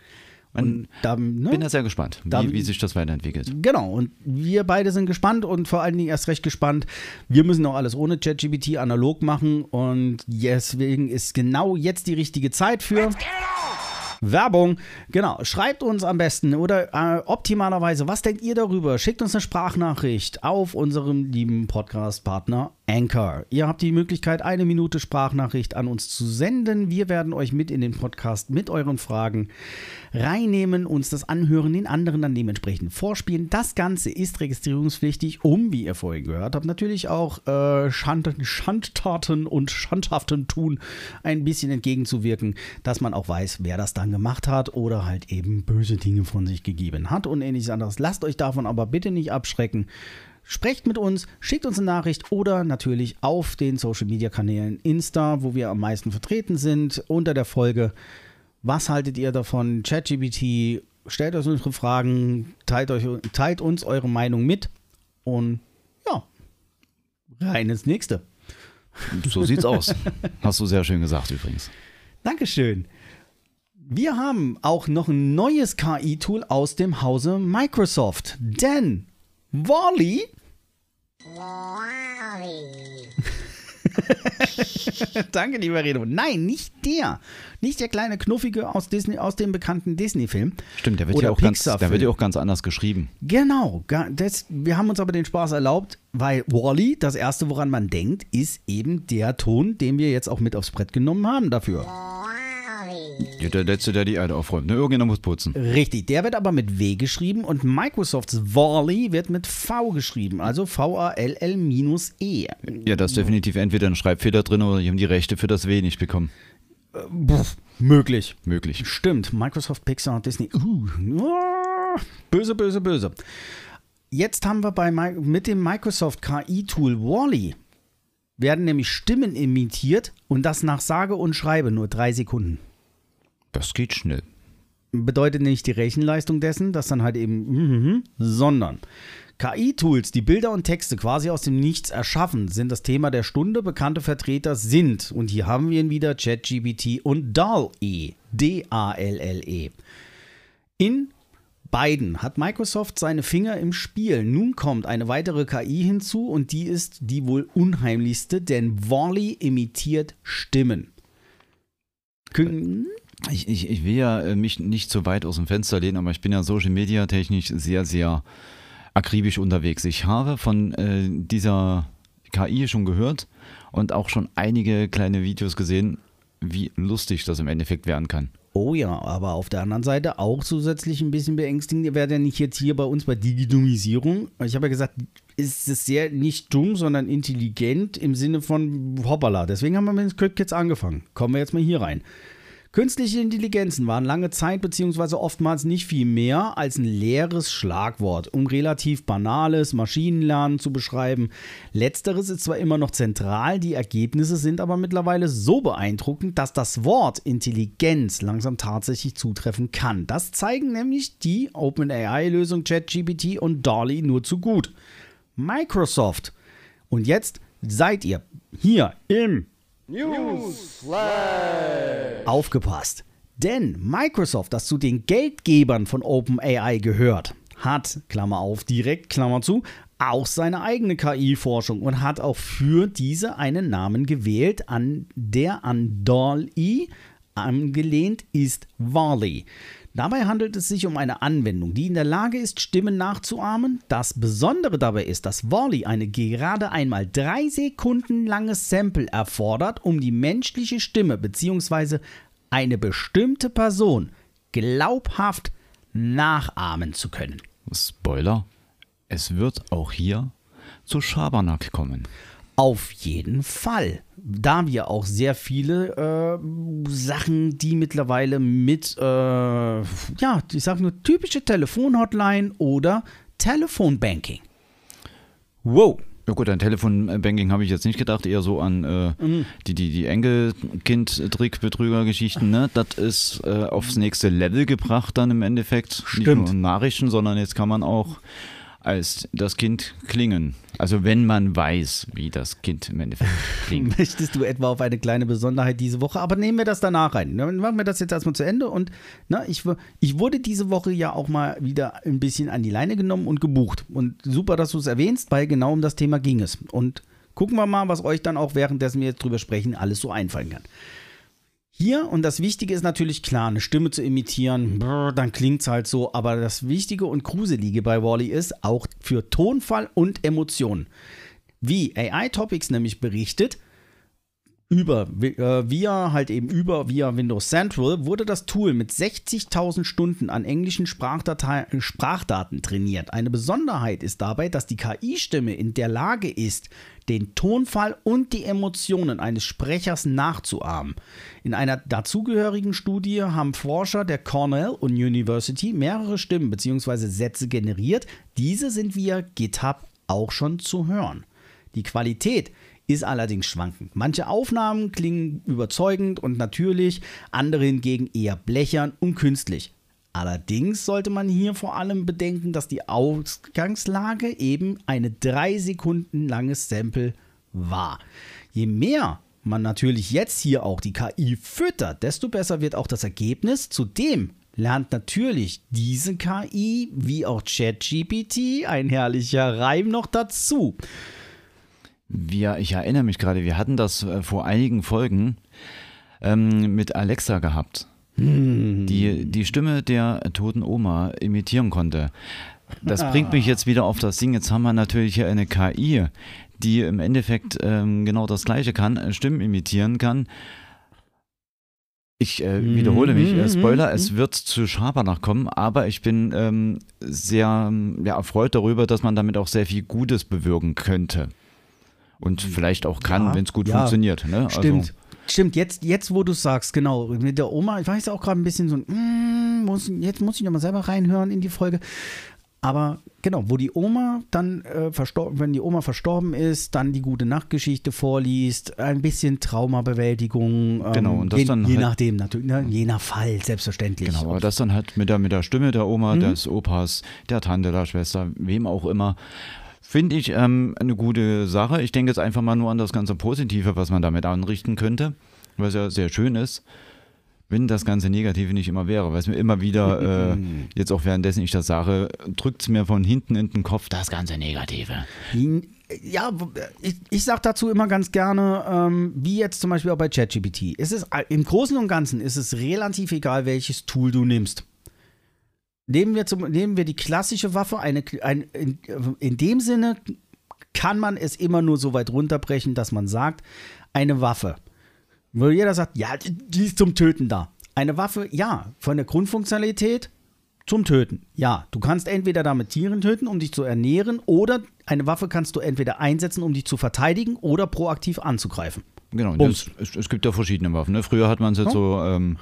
Und da, ne? bin da sehr gespannt, Da- wie, wie sich das weiterentwickelt. Genau, und wir beide sind gespannt und vor allen Dingen erst recht gespannt. Wir müssen auch alles ohne ChatGPT analog machen und deswegen ist genau jetzt die richtige Zeit für Werbung, genau. Schreibt uns am besten oder äh, optimalerweise, was denkt ihr darüber? Schickt uns eine Sprachnachricht auf unserem lieben Podcast-Partner Anchor. Ihr habt die Möglichkeit, eine Minute Sprachnachricht an uns zu senden. Wir werden euch mit in den Podcast mit euren Fragen reinnehmen, uns das anhören, den anderen dann dementsprechend vorspielen. Das Ganze ist registrierungspflichtig, um, wie ihr vorhin gehört habt, natürlich auch äh, Schand Schandtaten und schandhaften Tun ein bisschen entgegenzuwirken, dass man auch weiß, wer das dann gemacht hat oder halt eben böse Dinge von sich gegeben hat und ähnliches anderes. Lasst euch davon aber bitte nicht abschrecken. Sprecht mit uns, schickt uns eine Nachricht oder natürlich auf den Social Media Kanälen Insta, wo wir am meisten vertreten sind, unter der Folge. Was haltet ihr davon? ChatGPT, stellt euch unsere Fragen, teilt, euch, teilt uns eure Meinung mit und ja, rein ins nächste. So sieht's aus. Hast du sehr schön gesagt übrigens. Dankeschön. Wir haben auch noch ein neues KI-Tool aus dem Hause Microsoft, denn Wally Danke, lieber Redo. Nein, nicht der. Nicht der kleine Knuffige aus, Disney, aus dem bekannten Disney-Film. Stimmt, der wird, ja auch ganz, der wird ja auch ganz anders geschrieben. Genau. Das, wir haben uns aber den Spaß erlaubt, weil Wally, das erste, woran man denkt, ist eben der Ton, den wir jetzt auch mit aufs Brett genommen haben dafür. Ja, Der letzte, der die Erde aufräumt. Ne? Irgendjemand muss putzen. Richtig, der wird aber mit W geschrieben und Microsofts Wally wird mit V geschrieben, also V-A-L-L-E. Ja, da ist definitiv entweder ein Schreibfehler drin oder die haben die Rechte für das W nicht bekommen. Puff, möglich. Möglich. Stimmt, Microsoft, Pixar, Disney. Uh, ah, böse, böse, böse. Jetzt haben wir bei, Mi- mit dem Microsoft KI-Tool Wally werden nämlich Stimmen imitiert und das nach sage und schreibe nur drei Sekunden. Das geht schnell. bedeutet nicht die Rechenleistung dessen, das dann halt eben, mhm, sondern KI-Tools, die Bilder und Texte quasi aus dem Nichts erschaffen, sind das Thema der Stunde. Bekannte Vertreter sind, und hier haben wir ihn wieder, ChatGPT und DALL-E, D-A-L-L-E. In beiden hat Microsoft seine Finger im Spiel. Nun kommt eine weitere KI hinzu und die ist die wohl unheimlichste, denn Wally imitiert Stimmen. Kün- Ich, ich, ich will ja äh, mich nicht so weit aus dem Fenster lehnen, aber ich bin ja Social Media technisch sehr, sehr akribisch unterwegs. Ich habe von äh, dieser KI schon gehört und auch schon einige kleine Videos gesehen, wie lustig das im Endeffekt werden kann. Oh ja, aber auf der anderen Seite auch zusätzlich ein bisschen beängstigend. Ihr werdet ja nicht jetzt hier bei uns bei Digitalisierung. Ich habe ja gesagt, ist es sehr nicht dumm, sondern intelligent im Sinne von hoppala. Deswegen haben wir mit den Script Kids angefangen. Kommen wir jetzt mal hier rein. Künstliche Intelligenzen waren lange Zeit beziehungsweise oftmals nicht viel mehr als ein leeres Schlagwort, um relativ banales Maschinenlernen zu beschreiben. Letzteres ist zwar immer noch zentral, die Ergebnisse sind aber mittlerweile so beeindruckend, dass das Wort Intelligenz langsam tatsächlich zutreffen kann. Das zeigen nämlich die OpenAI-Lösung ChatGPT und DALL-E nur zu gut. Microsoft. Und jetzt seid ihr hier im Aufgepasst. Denn Microsoft, das zu den Geldgebern von OpenAI gehört, hat, Klammer auf, direkt, Klammer zu, auch seine eigene KI-Forschung und hat auch für diese einen Namen gewählt, an der an DALL-E angelehnt ist Wally. Dabei handelt es sich um eine Anwendung, die in der Lage ist, Stimmen nachzuahmen. Das Besondere dabei ist, dass Wally eine gerade einmal drei Sekunden langes Sample erfordert, um die menschliche Stimme bzw. eine bestimmte Person glaubhaft nachahmen zu können. Spoiler, es wird auch hier zu Schabernack kommen. Auf jeden Fall. Da wir auch sehr viele äh, Sachen, die mittlerweile mit, äh, ja, ich sag nur typische Telefonhotline oder Telefonbanking. Wow. Ja gut, an Telefonbanking habe ich jetzt nicht gedacht, eher so an äh, die, die, die Enkelkind-Trick-Betrüger-Geschichten. Ne? Das ist äh, aufs nächste Level gebracht dann im Endeffekt. Stimmt. Nicht nur Nachrichten, sondern jetzt kann man auch als das Kind klingen. Also wenn man weiß, wie das Kind im Endeffekt klingt. Möchtest du etwa auf eine kleine Besonderheit diese Woche? Aber nehmen wir das danach rein. Dann machen wir das jetzt erstmal zu Ende. Und na, ich, wu- ich wurde diese Woche ja auch mal wieder ein bisschen an die Leine genommen und gebucht. Und super, dass du es erwähnst, weil genau um das Thema ging es. Und gucken wir mal, was euch dann auch währenddessen wir jetzt drüber sprechen, alles so einfallen kann. Hier, und das Wichtige ist natürlich klar, eine Stimme zu imitieren, brr, dann klingt es halt so, aber das Wichtige und Gruselige bei Wally ist auch für Tonfall und Emotionen. Wie AI Topics nämlich berichtet, über, äh, via halt eben über via Windows Central wurde das Tool mit 60.000 Stunden an englischen Sprachdate Sprachdaten trainiert. Eine Besonderheit ist dabei, dass die KI-Stimme in der Lage ist, den Tonfall und die Emotionen eines Sprechers nachzuahmen. In einer dazugehörigen Studie haben Forscher der Cornell und University mehrere Stimmen bzw. Sätze generiert. Diese sind via GitHub auch schon zu hören. Die Qualität ist allerdings schwankend. Manche Aufnahmen klingen überzeugend und natürlich, andere hingegen eher blechern und künstlich. Allerdings sollte man hier vor allem bedenken, dass die Ausgangslage eben eine drei Sekunden langes Sample war. Je mehr man natürlich jetzt hier auch die KI füttert, desto besser wird auch das Ergebnis. Zudem lernt natürlich diese KI wie auch ChatGPT ein herrlicher Reim noch dazu. Wir, ich erinnere mich gerade, wir hatten das äh, vor einigen Folgen ähm, mit Alexa gehabt, hm. die die Stimme der toten Oma imitieren konnte. Das ah. bringt mich jetzt wieder auf das Ding. Jetzt haben wir natürlich hier eine KI, die im Endeffekt ähm, genau das Gleiche kann, äh, Stimmen imitieren kann. Ich äh, wiederhole mich, äh, Spoiler, mhm. es wird zu Schabernack kommen, aber ich bin ähm, sehr ja, erfreut darüber, dass man damit auch sehr viel Gutes bewirken könnte und vielleicht auch kann, ja, wenn es gut ja, funktioniert. Ne? Stimmt. Also. Stimmt, jetzt, jetzt wo du sagst, genau, mit der Oma, ich weiß auch gerade ein bisschen so, mm, muss, jetzt muss ich nochmal selber reinhören in die Folge. Aber genau, wo die Oma dann äh, verstorben, wenn die Oma verstorben ist, dann die gute Nachtgeschichte vorliest, ein bisschen Traumabewältigung. Ähm, genau, und das je, dann. Je halt, nachdem, natürlich, ne, je nach Fall, selbstverständlich. Genau, aber das dann halt mit der, mit der Stimme der Oma, mhm. des Opas, der Tante, der Schwester, wem auch immer. Finde ich ähm, eine gute Sache. Ich denke jetzt einfach mal nur an das ganze Positive, was man damit anrichten könnte, was ja sehr schön ist, wenn das ganze Negative nicht immer wäre. Was mir immer wieder, äh, jetzt auch währenddessen ich das sage, drückt es mir von hinten in den Kopf, das ganze Negative. Ja, ich, ich sage dazu immer ganz gerne, ähm, wie jetzt zum Beispiel auch bei ChatGPT. Es ist im Großen und Ganzen ist es relativ egal, welches Tool du nimmst. Nehmen wir, zum, nehmen wir die klassische Waffe, eine, ein, in, in dem Sinne kann man es immer nur so weit runterbrechen, dass man sagt, eine Waffe. Wo jeder sagt, ja, die ist zum Töten da. Eine Waffe, ja, von der Grundfunktionalität zum Töten. Ja, du kannst entweder damit Tieren töten, um dich zu ernähren, oder eine Waffe kannst du entweder einsetzen, um dich zu verteidigen oder proaktiv anzugreifen. Genau, es, es, gibt ja verschiedene Waffen. Ne? Früher hat man es jetzt ja. so ähm,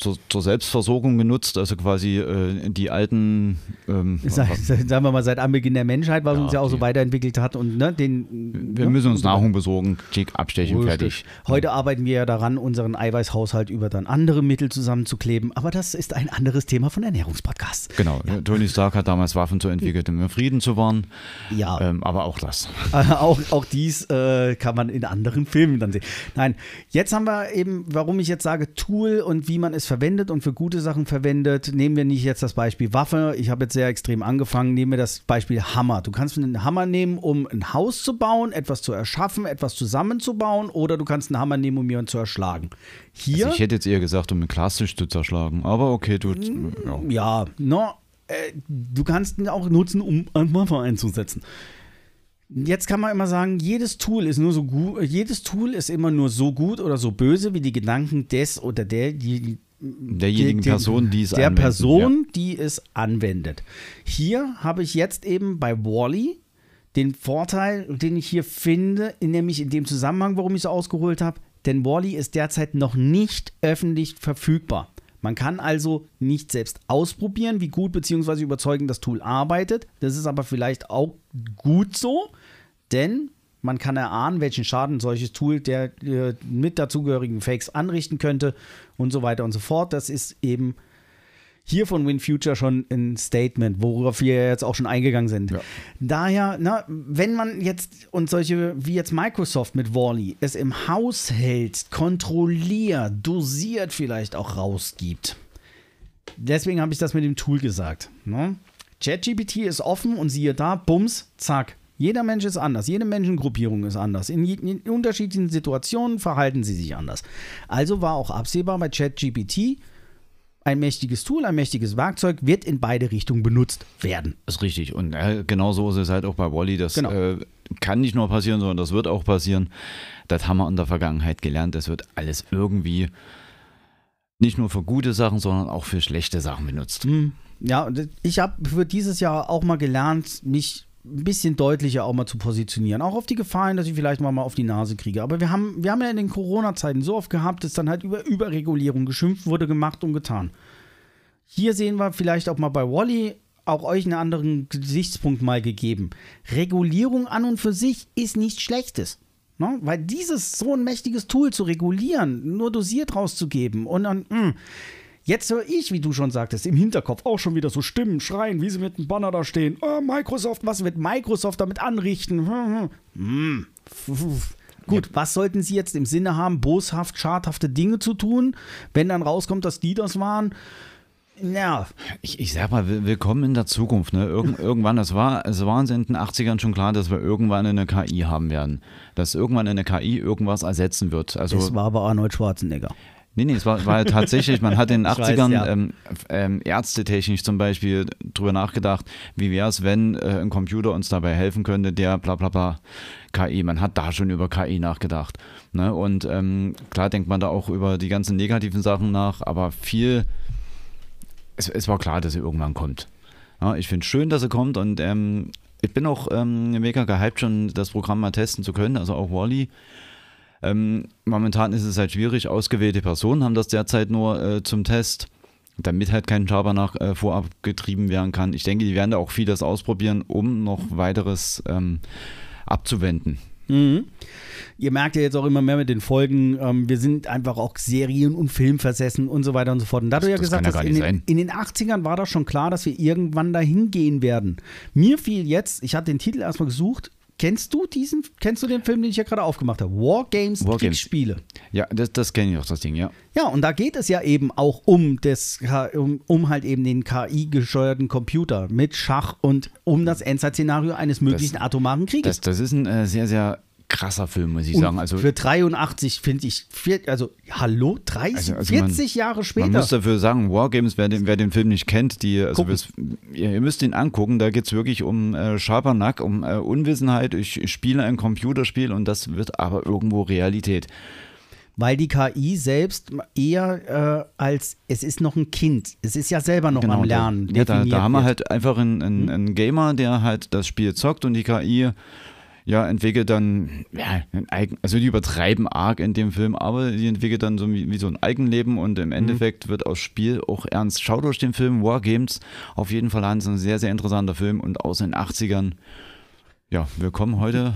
zur, zur, Selbstversorgung genutzt, also quasi äh, die alten. Ähm, Sag, sagen wir mal, seit Anbeginn der Menschheit, was ja, uns ja auch so weiterentwickelt hat und ne, den. Wir ne, müssen uns Nahrung besorgen, Klick, abstechen, Richtig. fertig. Heute ja. arbeiten wir ja daran, unseren Eiweißhaushalt über dann andere Mittel zusammenzukleben, aber das ist ein anderes Thema von Ernährungspodcasts. Genau, ja. Tony Stark hat damals Waffen zu entwickelt, um Frieden zu wahren. Ja. Ähm, aber auch das. auch, auch dies äh, kann man in anderen Filmen dann sehen. Nein, jetzt haben wir eben, warum ich jetzt sage Tool und wie man es verwendet und für gute Sachen verwendet. Nehmen wir nicht jetzt das Beispiel Waffe. Ich habe jetzt sehr extrem angefangen. Nehmen wir das Beispiel Hammer. Du kannst einen Hammer nehmen, um ein Haus zu bauen, etwas zu erschaffen, etwas zusammenzubauen, oder du kannst einen Hammer nehmen, um jemanden zu erschlagen. Hier. Also ich hätte jetzt eher gesagt, um einen Klassisch zu zerschlagen. Aber okay, du. Ja, ja no, äh, du kannst ihn auch nutzen, um eine Waffe einzusetzen. Jetzt kann man immer sagen, jedes Tool ist nur so gut, jedes Tool ist immer nur so gut oder so böse wie die Gedanken des oder der, die, derjenigen die, Person, die es der anwendet. Person, ja. die es anwendet. Hier habe ich jetzt eben bei Wally den Vorteil, den ich hier finde, nämlich in dem Zusammenhang, warum ich es ausgeholt habe, denn Wally ist derzeit noch nicht öffentlich verfügbar. Man kann also nicht selbst ausprobieren, wie gut bzw. überzeugend das Tool arbeitet. Das ist aber vielleicht auch gut so, denn man kann erahnen, welchen Schaden solches Tool der äh, mit dazugehörigen Fakes anrichten könnte und so weiter und so fort. Das ist eben hier von WinFuture schon ein Statement, worauf wir jetzt auch schon eingegangen sind. Ja. Daher, na, wenn man jetzt und solche wie jetzt Microsoft mit Wally es im Haus hält, kontrolliert, dosiert vielleicht auch rausgibt. Deswegen habe ich das mit dem Tool gesagt. Ne? ChatGPT ist offen und siehe da, bums, zack, Jeder Mensch ist anders, jede Menschengruppierung ist anders. In, in unterschiedlichen Situationen verhalten sie sich anders. Also war auch absehbar bei ChatGPT, ein mächtiges Tool, ein mächtiges Werkzeug wird in beide Richtungen benutzt werden. Ist richtig. Und äh, genau so ist es halt auch bei Wally. Das Genau. äh, kann nicht nur passieren, sondern das wird auch passieren. Das haben wir in der Vergangenheit gelernt. Das wird alles irgendwie nicht nur für gute Sachen, sondern auch für schlechte Sachen benutzt. Ja, und ich habe für dieses Jahr auch mal gelernt, mich ein bisschen deutlicher auch mal zu positionieren. Auch auf die Gefahren, dass ich vielleicht mal, auf die Nase kriege. Aber wir haben, wir haben ja in den Corona-Zeiten so oft gehabt, dass dann halt über Überregulierung geschimpft wurde, gemacht und getan. Hier sehen wir vielleicht auch mal bei Wally auch euch einen anderen Gesichtspunkt mal gegeben. Regulierung an und für sich ist nichts Schlechtes. Ne? Weil dieses so ein mächtiges Tool zu regulieren, nur dosiert rauszugeben und dann, mh, Jetzt höre ich, wie du schon sagtest, im Hinterkopf auch schon wieder so Stimmen schreien, wie sie mit einem Banner da stehen. Oh, Microsoft, was wird Microsoft damit anrichten? Hm, hm. Hm. Gut, was sollten sie jetzt im Sinne haben, boshaft, schadhafte Dinge zu tun, wenn dann rauskommt, dass die das waren? Ja, Ich, ich sag mal, will- willkommen in der Zukunft. Ne? Irgend, irgendwann, es war, es war uns in den 80ern schon klar, dass wir irgendwann eine KI haben werden. Dass irgendwann eine KI irgendwas ersetzen wird. Also, das war aber Arnold Schwarzenegger. Nee, nee, es war, war tatsächlich, man hat in den Ich weiß, 80ern ja. ähm, ähm, ärztetechnisch zum Beispiel drüber nachgedacht, wie wäre es, wenn äh, ein Computer uns dabei helfen könnte, der bla bla bla KI. Man hat da schon über KI nachgedacht. Ne? Und ähm, klar denkt man da auch über die ganzen negativen Sachen nach, aber viel, es, es war klar, dass sie irgendwann kommt. Ja, ich finde es schön, dass sie kommt und ähm, ich bin auch ähm, mega gehypt, schon das Programm mal testen zu können, also auch Wally. Ähm, momentan ist es halt schwierig, ausgewählte Personen haben das derzeit nur äh, zum Test, damit halt kein Schabernack äh, vorab getrieben werden kann. Ich denke, die werden da auch vieles ausprobieren, um noch weiteres ähm, abzuwenden. Mhm. Ihr merkt ja jetzt auch immer mehr mit den Folgen, ähm, wir sind einfach auch Serien- und Filmversessen und so weiter und so fort. Und da du ja gesagt ja hast, gar in den, in den 80ern war das schon klar, dass wir irgendwann dahin gehen werden. Mir fiel jetzt, ich hatte den Titel erstmal gesucht, kennst du diesen, kennst du den Film, den ich ja gerade aufgemacht habe? War Games, War. Kriegsspiele. Ja, das, das kenne ich auch, das Ding, ja. Ja, und da geht es ja eben auch um, das, um, um halt eben den KI-gesteuerten Computer mit Schach und um das Endzeit-Szenario eines möglichen atomaren Krieges. Das, das ist ein äh, sehr, sehr krasser Film, muss ich Und sagen. Also, für 83 finde ich, vier, also hallo, 30, Also- also man- 40 Jahre Man später. muss dafür sagen, Wargames, wer den, wer den Film nicht kennt, die, also das, ihr, müsst ihn angucken, da geht es wirklich um äh, Schabernack, um äh, Unwissenheit. Ich, ich spiele ein Computerspiel und das wird aber irgendwo Realität. weil die KI selbst eher äh, als, es ist noch ein Kind, es ist ja selber noch am Lernen. Da, ja, da, da haben wir halt einfach einen, einen, einen Gamer, der halt das Spiel zockt und die KI ja, entwickelt dann, ja, ein eigen, also die übertreiben arg in dem Film, aber die entwickelt dann so wie, wie so ein Eigenleben und Mhm. im Endeffekt wird aus Spiel auch ernst. Schaut euch den Film Wargames auf jeden Fall an, ist ein sehr, sehr interessanter Film und aus den 80ern, ja, wir kommen heute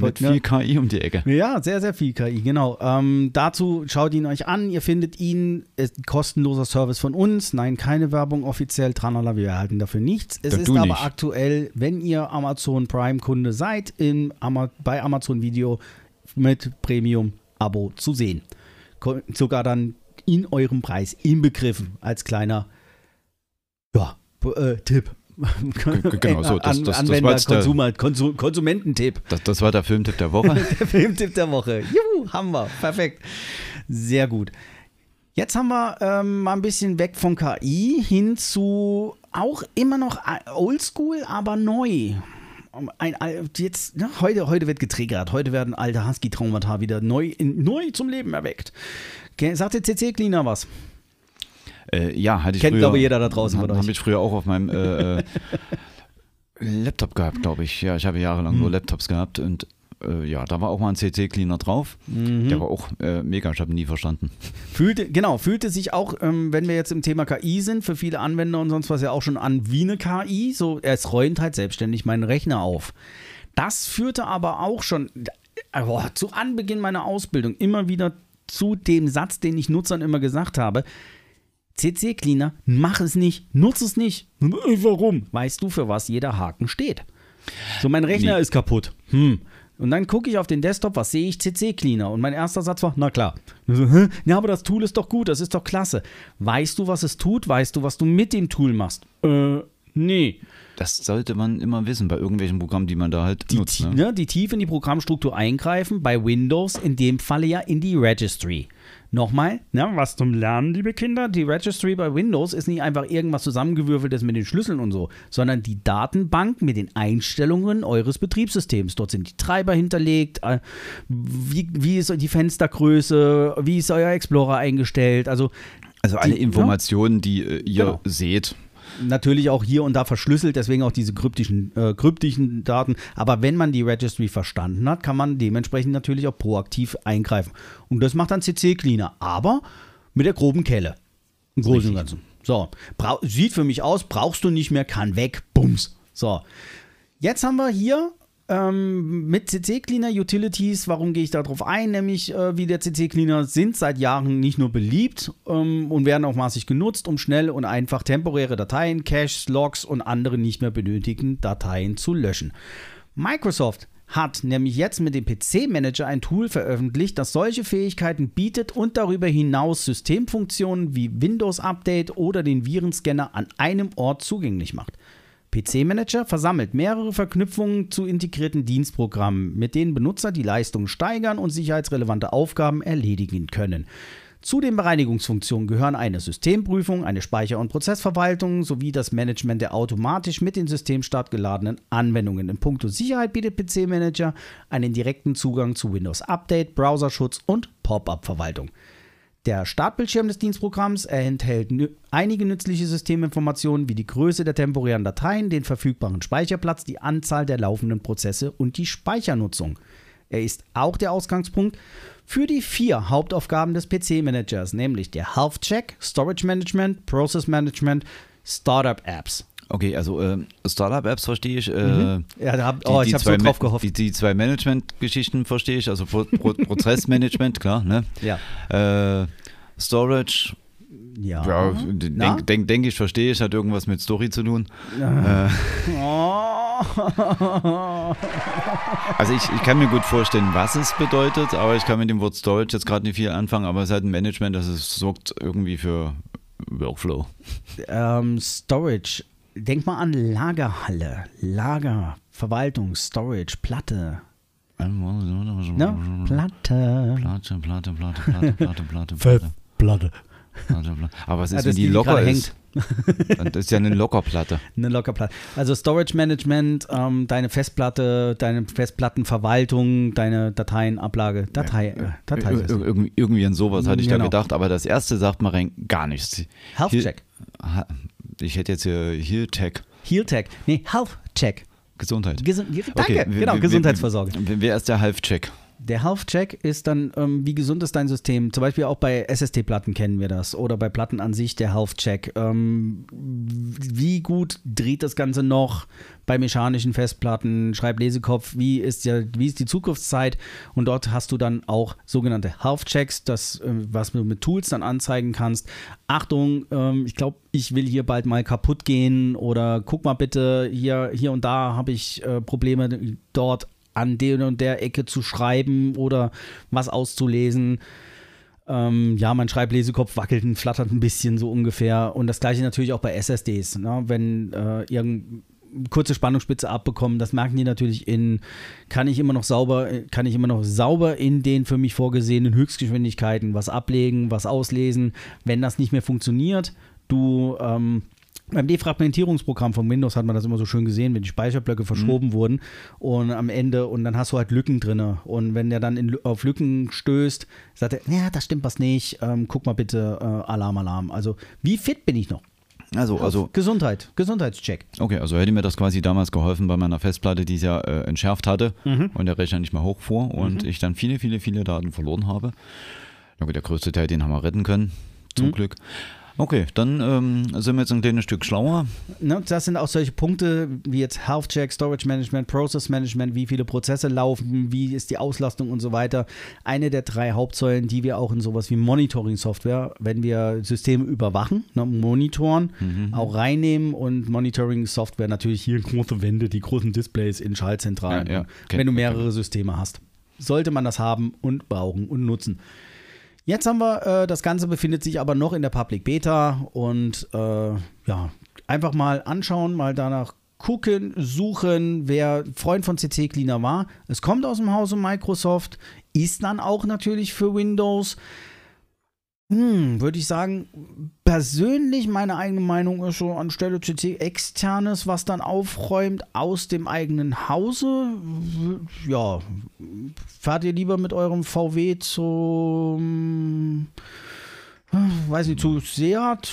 mit ne? viel KI um die Ecke. Ja, sehr, sehr viel KI, genau. Ähm, dazu schaut ihn euch an. Ihr findet ihn. Ist ein kostenloser Service von uns. Nein, keine Werbung offiziell. Tranala, wir erhalten dafür nichts. Es Da ist aber nicht. aktuell, wenn ihr Amazon Prime-Kunde seid, in, bei Amazon Video mit Premium-Abo zu sehen. Sogar dann in eurem Preis inbegriffen als kleiner ja, äh, Tipp. Genau, so, das- das- das war Anwender, der- Konsumer, Konsu Konsumententipp. Das, das war der Filmtipp der Woche. Der Filmtipp der Woche. Juhu, haben wir. Perfekt. Sehr gut. Jetzt haben wir ähm, mal ein bisschen weg von KI hin zu auch immer noch äh, oldschool, aber neu. Um, Ein, ein, jetzt, ne, heute, heute wird getriggert. Heute werden alte Husky-Traumata wieder neu, in, neu zum Leben erweckt. Sagt der CC Cleaner was? Äh, ja, hatte ich Kennt, früher, glaube jeder da draußen von Habe euch. ich früher auch auf meinem äh, äh, Laptop gehabt, glaube ich. Ja, ich habe jahrelang Hm. nur Laptops gehabt und äh, ja, da war auch mal ein CC-Cleaner drauf. Mhm. Der war auch äh, mega, ich habe ihn nie verstanden. Fühlte, genau, fühlte sich auch, ähm, wenn wir jetzt im Thema KI sind, für viele Anwender und sonst was ja auch schon an wie eine KI. So, es räumt halt selbstständig meinen Rechner auf. Das führte aber auch schon äh, boah, zu Anbeginn meiner Ausbildung immer wieder zu dem Satz, den ich Nutzern immer gesagt habe. CC Cleaner, mach es nicht, nutz es nicht. Warum? Weißt du, für was jeder Haken steht? So, mein Rechner Nee. ist kaputt. Hm. Und dann gucke ich auf den Desktop, was sehe ich? CC Cleaner. Und mein erster Satz war, na klar. So? Ja, aber das Tool ist doch gut, das ist doch klasse. Weißt du, was es tut? Weißt du, was du mit dem Tool machst? Äh, Nee. Das sollte man immer wissen bei irgendwelchen Programmen, die man da halt Die, nutzt. Ne? ne, die tief in die Programmstruktur eingreifen, bei Windows in dem Falle ja in die Registry. Nochmal, ne, was zum Lernen, liebe Kinder, die Registry bei Windows ist nicht einfach irgendwas zusammengewürfeltes mit den Schlüsseln und so, sondern die Datenbank mit den Einstellungen eures Betriebssystems. Dort sind die Treiber hinterlegt, äh, wie, wie ist die Fenstergröße, wie ist euer Explorer eingestellt, also Also alle die- Informationen, die äh, ihr Genau. seht. Natürlich auch hier und da verschlüsselt, deswegen auch diese kryptischen, äh, kryptischen Daten. Aber wenn man die Registry verstanden hat, kann man dementsprechend natürlich auch proaktiv eingreifen. Und das macht dann CC Cleaner, aber mit der groben Kelle. Im Großen und Ganzen. So, brau- sieht für mich aus, brauchst du nicht mehr, kann weg, bums. So, jetzt haben wir hier ähm, mit CC Cleaner Utilities, warum gehe ich darauf ein? Nämlich, äh, wie der CC Cleaner sind seit Jahren nicht nur beliebt ähm, und werden auch maßig genutzt, um schnell und einfach temporäre Dateien, Caches, Logs und andere nicht mehr benötigten Dateien zu löschen. Microsoft hat nämlich jetzt mit dem PC-Manager ein Tool veröffentlicht, das solche Fähigkeiten bietet und darüber hinaus Systemfunktionen wie Windows Update oder den Virenscanner an einem Ort zugänglich macht. PC-Manager versammelt mehrere Verknüpfungen zu integrierten Dienstprogrammen, mit denen Benutzer die Leistung steigern und sicherheitsrelevante Aufgaben erledigen können. Zu den Bereinigungsfunktionen gehören eine Systemprüfung, eine Speicher- und Prozessverwaltung sowie das Management der automatisch mit dem Systemstart geladenen Anwendungen. In puncto Sicherheit bietet PC Manager einen direkten Zugang zu Windows Update, Browserschutz und Pop-up-Verwaltung. Der Startbildschirm des Dienstprogramms enthält einige nützliche Systeminformationen wie die Größe der temporären Dateien, den verfügbaren Speicherplatz, die Anzahl der laufenden Prozesse und die Speichernutzung. Er ist auch der Ausgangspunkt für die vier Hauptaufgaben des PC-Managers, nämlich der Health Check, Storage Management, Process Management, Startup Apps. Okay, also äh, Startup-Apps verstehe ich. Äh, Ja, da hab, oh, ich habe so drauf gehofft. Die, die zwei Management-Geschichten verstehe ich, also Pro Pro Prozessmanagement, klar, ne? Ja. Äh, Storage, Ja. ja, denke denk, denk ich, verstehe ich, hat irgendwas mit Story zu tun. Oh. Also ich, ich kann mir gut vorstellen, was es bedeutet, aber ich kann mit dem Wort Storage jetzt gerade nicht viel anfangen, aber es ist halt ein Management, das es sorgt irgendwie für Workflow. ähm, Storage. Denk mal an Lagerhalle, Lager, Verwaltung, Storage, Platte. Ne? Platte. Platte, Platte, Platte, Platte, Platte, Platte, Platte. Platte. Platte, Platte. Aber was Ja, ist, das wenn die die, locker ist? Das ist ja eine Lockerplatte. Eine Lockerplatte. Also Storage Management, ähm, deine Festplatte, deine Festplattenverwaltung, deine Dateienablage, Datei, äh, Datei. Ir- ir- irgendwie, irgendwie an sowas hatte ich Genau. da gedacht, aber das erste sagt rein gar nichts. Health Hier- Check. Ha- Ich hätte jetzt hier Heal Tech, Heal Tech. Nee, Health Check. Gesundheit. Gesund, danke, Okay, genau, Gesundheitsversorgung. Wer, ist der Health Check? Der Health Check ist dann, ähm, wie gesund ist dein System? Zum Beispiel auch bei SSD-Platten kennen wir das oder bei Platten an sich der Health Check. Ähm, wie gut dreht das Ganze noch bei mechanischen Festplatten, Schreiblesekopf? Wie ist, ja, wie ist die Zukunftszeit? Und dort hast du dann auch sogenannte Health Checks, das, äh, was du mit Tools dann anzeigen kannst. Achtung, ähm, ich glaube, ich will hier bald mal kaputt gehen oder guck mal bitte, hier, hier und da habe ich äh, Probleme dort an der und der Ecke zu schreiben oder was auszulesen. Ähm, ja, mein Schreiblesekopf wackelt und flattert ein bisschen so ungefähr. Und das gleiche natürlich auch bei SSDs. Ne? Wenn äh, irgendeine kurze Spannungsspitze abbekommen, das merken die natürlich in, kann ich immer noch sauber, kann ich immer noch sauber in den für mich vorgesehenen Höchstgeschwindigkeiten was ablegen, was auslesen. Wenn das nicht mehr funktioniert, du ähm, beim Defragmentierungsprogramm von Windows hat man das immer so schön gesehen, wenn die Speicherblöcke verschoben wurden und am Ende und dann hast du halt Lücken drin. Und wenn der dann in, auf Lücken stößt, sagt er, ja, das stimmt was nicht, ähm, guck mal bitte, äh, Alarm, Alarm. Also, wie fit bin ich noch? Also, also, Gesundheit, Gesundheitscheck. okay, also hätte mir das quasi damals geholfen bei meiner Festplatte, die es ja äh, entschärft hatte Mhm. und der Rechner nicht mehr hochfuhr und ich dann viele, viele, viele Daten verloren habe. Gut, der größte Teil, den haben wir retten können, zum Mhm. Glück. Okay, dann ähm, sind wir jetzt ein kleines Stück schlauer. Ne, das sind auch solche Punkte wie jetzt Health Check, Storage Management, Process Management, wie viele Prozesse laufen, wie ist die Auslastung und so weiter. Eine der drei Hauptsäulen, die wir auch in sowas wie Monitoring-Software, wenn wir Systeme überwachen, ne, monitoren, auch reinnehmen und Monitoring-Software natürlich hier große Wände, die großen Displays in Schaltzentralen, Ja, ja. wenn Kennt du mehrere Systeme hast. Sollte man das haben und brauchen und nutzen. Jetzt haben wir, äh, das Ganze befindet sich aber noch in der Public Beta und äh, ja, einfach mal anschauen, mal danach gucken, suchen, wer Freund von CC Cleaner war. Es kommt aus dem Hause Microsoft, ist dann auch natürlich für Windows. Hm, würde ich sagen, persönlich meine eigene Meinung ist so anstelle CC externes, was dann aufräumt aus dem eigenen Hause. Ja, fahrt ihr lieber mit eurem VW zum weiß nicht, zu Seat.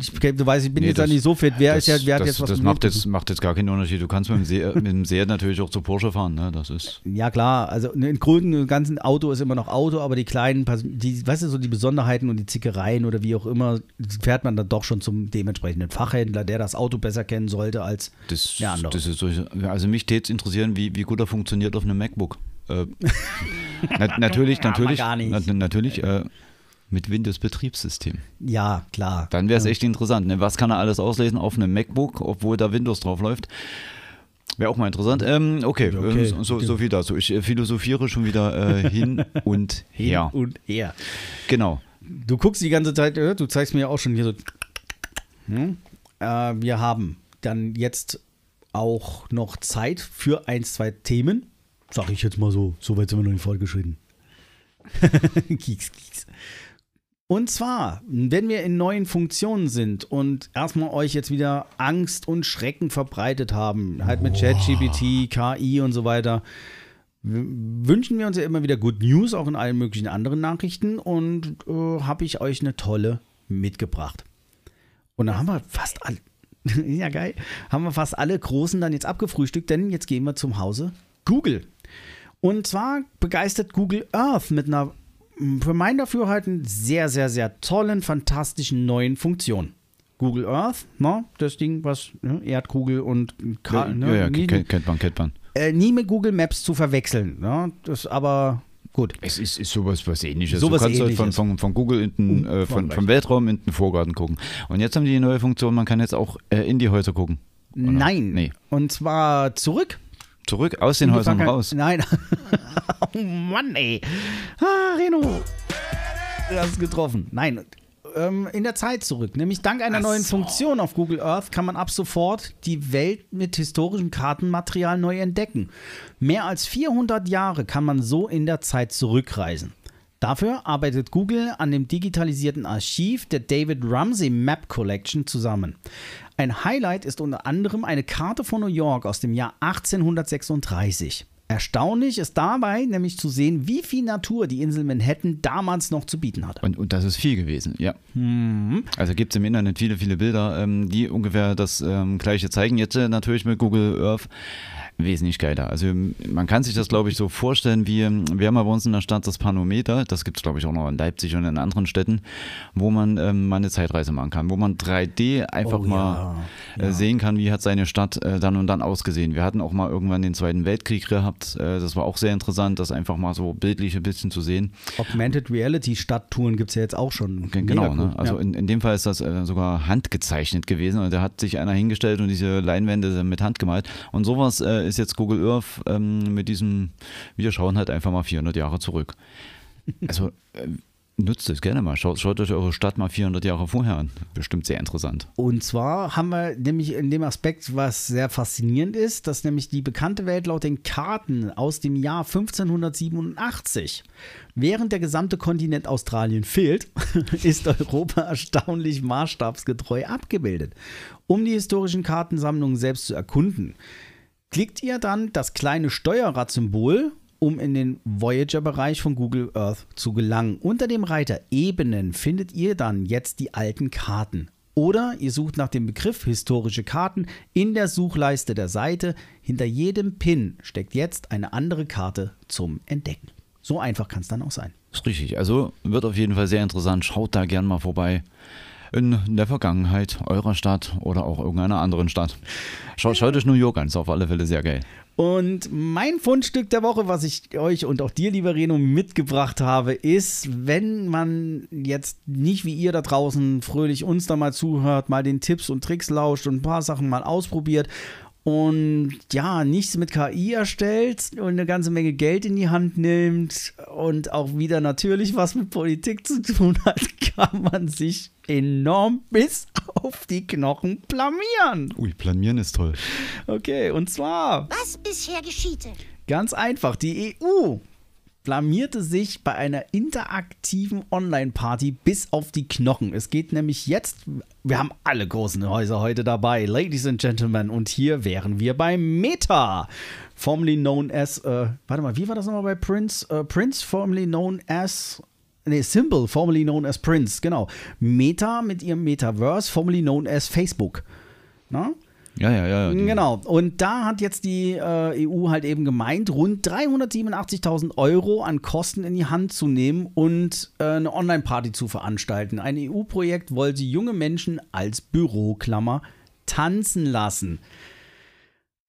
Ich, du weißt, ich bin Nee, jetzt ja das- nicht so fit. Wer das, ist ja, wer hat das, jetzt was das macht, jetzt, macht jetzt gar keinen Unterschied. Du kannst mit dem, See, mit dem Seat natürlich auch zu Porsche fahren. Ne? Das ist. Ja, klar. Also im Großen und Ganzen Auto ist immer noch Auto, aber die kleinen, die, weißt du, so die Besonderheiten und die Zickereien oder wie auch immer, fährt man dann doch schon zum dementsprechenden Fachhändler, der das Auto besser kennen sollte als Das, Ja, andere. das ist durch, also mich täte es interessieren, wie, wie gut er funktioniert auf einem MacBook. Äh, na, natürlich, natürlich, gar nicht. Na, natürlich äh, mit Windows-Betriebssystem. ja, klar. Dann wäre es echt interessant. Ne? Was kann er alles auslesen auf einem MacBook, obwohl da Windows drauf läuft? Wäre auch mal interessant. Ähm, okay, Okay. ähm, so, so viel dazu. Ich äh, philosophiere schon wieder äh, hin und her. Hin und her. Genau. Du guckst die ganze Zeit, äh, du zeigst mir ja auch schon hier so. Hm? Äh, wir haben dann jetzt auch noch Zeit für ein, zwei Themen. Sag ich jetzt mal so. So weit sind wir noch nicht fortgeschritten. kieks, kieks. Und zwar, wenn wir in neuen Funktionen sind und erstmal euch jetzt wieder Angst und Schrecken verbreitet haben, halt mit ChatGPT, KI und so weiter, wünschen wir uns ja immer wieder Good News, auch in allen möglichen anderen Nachrichten und äh, habe ich euch eine tolle mitgebracht. Und dann haben wir fast alle, ja geil, haben wir fast alle Großen dann jetzt abgefrühstückt, denn jetzt gehen wir zum Hause Google. Und zwar begeistert Google Earth mit einer für mein Dafürhalten sehr, sehr, sehr tollen, fantastischen neuen Funktion. Google Earth, ne, das Ding, was ne, Erdkugel und Ka Ja, ne, ja, ja nie, kennt, man, kennt man. äh, nie mit Google Maps zu verwechseln. Ne? Das aber gut. Es ist, ist sowas was ähnliches. Sowas du kannst halt Ähnliches. von, von, von Google in den, äh, von, vom Weltraum in den Vorgarten gucken. Und jetzt haben die die neue Funktion, man kann jetzt auch äh, in die Häuser gucken. Oder? Nein. Nee. Und zwar zurück. Zurück aus den Häusern raus. Nein. oh Mann, ey. Ah, Reno. Du hast getroffen. Nein. Ähm, in der Zeit zurück. Nämlich dank einer neuen Funktion auf Google Earth kann man ab sofort die Welt mit historischem Kartenmaterial neu entdecken. Mehr als 400 Jahre kann man so in der Zeit zurückreisen. Dafür arbeitet Google an dem digitalisierten Archiv der David Ramsey Map Collection zusammen. Ein Highlight ist unter anderem eine Karte von New York aus dem Jahr 1836. Erstaunlich ist dabei nämlich zu sehen, wie viel Natur die Insel Manhattan damals noch zu bieten hatte. Und, und das ist viel gewesen, ja. Mhm. Also gibt es im Internet viele, viele Bilder, ähm, die ungefähr das ähm, gleiche zeigen. Jetzt äh, natürlich mit Google Earth wesentlich geiler. Also man kann sich das, glaube ich, so vorstellen, wie wir haben ja bei uns in der Stadt das Panometer, das gibt es, glaube ich, auch noch in Leipzig und in anderen Städten, wo man ähm, mal eine Zeitreise machen kann, wo man 3D einfach Oh, mal ja, äh, sehen kann, wie hat seine Stadt äh, dann und dann ausgesehen. Wir hatten auch mal irgendwann den Zweiten Weltkrieg gehabt, äh, das war auch sehr interessant, das einfach mal so bildlich ein bisschen zu sehen. Augmented Reality Stadttouren gibt es ja jetzt auch schon. Genau, ne? also ja. in, in dem Fall ist das äh, sogar handgezeichnet gewesen und da hat sich einer hingestellt und diese Leinwände mit Hand gemalt und sowas äh, ist jetzt Google Earth ähm, mit diesem, wir schauen halt einfach mal 400 Jahre zurück. Also äh, nutzt es gerne mal, schaut, schaut euch eure Stadt mal 400 Jahre vorher an, bestimmt sehr interessant. Und zwar haben wir nämlich in dem Aspekt, was sehr faszinierend ist, dass nämlich die bekannte Welt laut den Karten aus dem Jahr 1587, während der gesamte Kontinent Australien fehlt, ist Europa erstaunlich maßstabsgetreu abgebildet. Um die historischen Kartensammlungen selbst zu erkunden, klickt ihr dann das kleine Steuerrad-Symbol, um in den Voyager-Bereich von Google Earth zu gelangen. Unter dem Reiter Ebenen findet ihr dann jetzt die alten Karten. Oder ihr sucht nach dem Begriff historische Karten in der Suchleiste der Seite. Hinter jedem Pin steckt jetzt eine andere Karte zum Entdecken. So einfach kann es dann auch sein. Ist richtig, also wird auf jeden Fall sehr interessant, schaut da gern mal vorbei. In der Vergangenheit eurer Stadt oder auch irgendeiner anderen Stadt. Schaut, schaut euch New York an, ist auf alle Fälle sehr geil. Und mein Fundstück der Woche, was ich euch und auch dir, lieber Reno, mitgebracht habe, ist, wenn man jetzt nicht wie ihr da draußen fröhlich uns da mal zuhört, mal den Tipps und Tricks lauscht und ein paar Sachen mal ausprobiert und ja, nichts mit KI erstellt und eine ganze Menge Geld in die Hand nimmt und auch wieder natürlich was mit Politik zu tun hat, kann man sich enorm bis auf die Knochen blamieren. Ui, planieren ist toll. Okay, und zwar Was bisher geschiehte? Ganz einfach, die EU blamierte sich bei einer interaktiven Online-Party bis auf die Knochen. Es geht nämlich jetzt, wir haben alle großen Häuser heute dabei, Ladies and Gentlemen, und hier wären wir bei Meta, formerly known as, äh, warte mal, wie war das nochmal bei Prince? Äh, Prince, formerly known as, nee, Symbol, formerly known as Prince, genau. Meta mit ihrem Metaverse, formerly known as Facebook. Na? Ja, ja, ja. die- Genau. Und da hat jetzt die äh, EU halt eben gemeint, rund 387.000 Euro an Kosten in die Hand zu nehmen und äh, eine Online-Party zu veranstalten. Ein EU-Projekt wollte junge Menschen als Büroklammer tanzen lassen.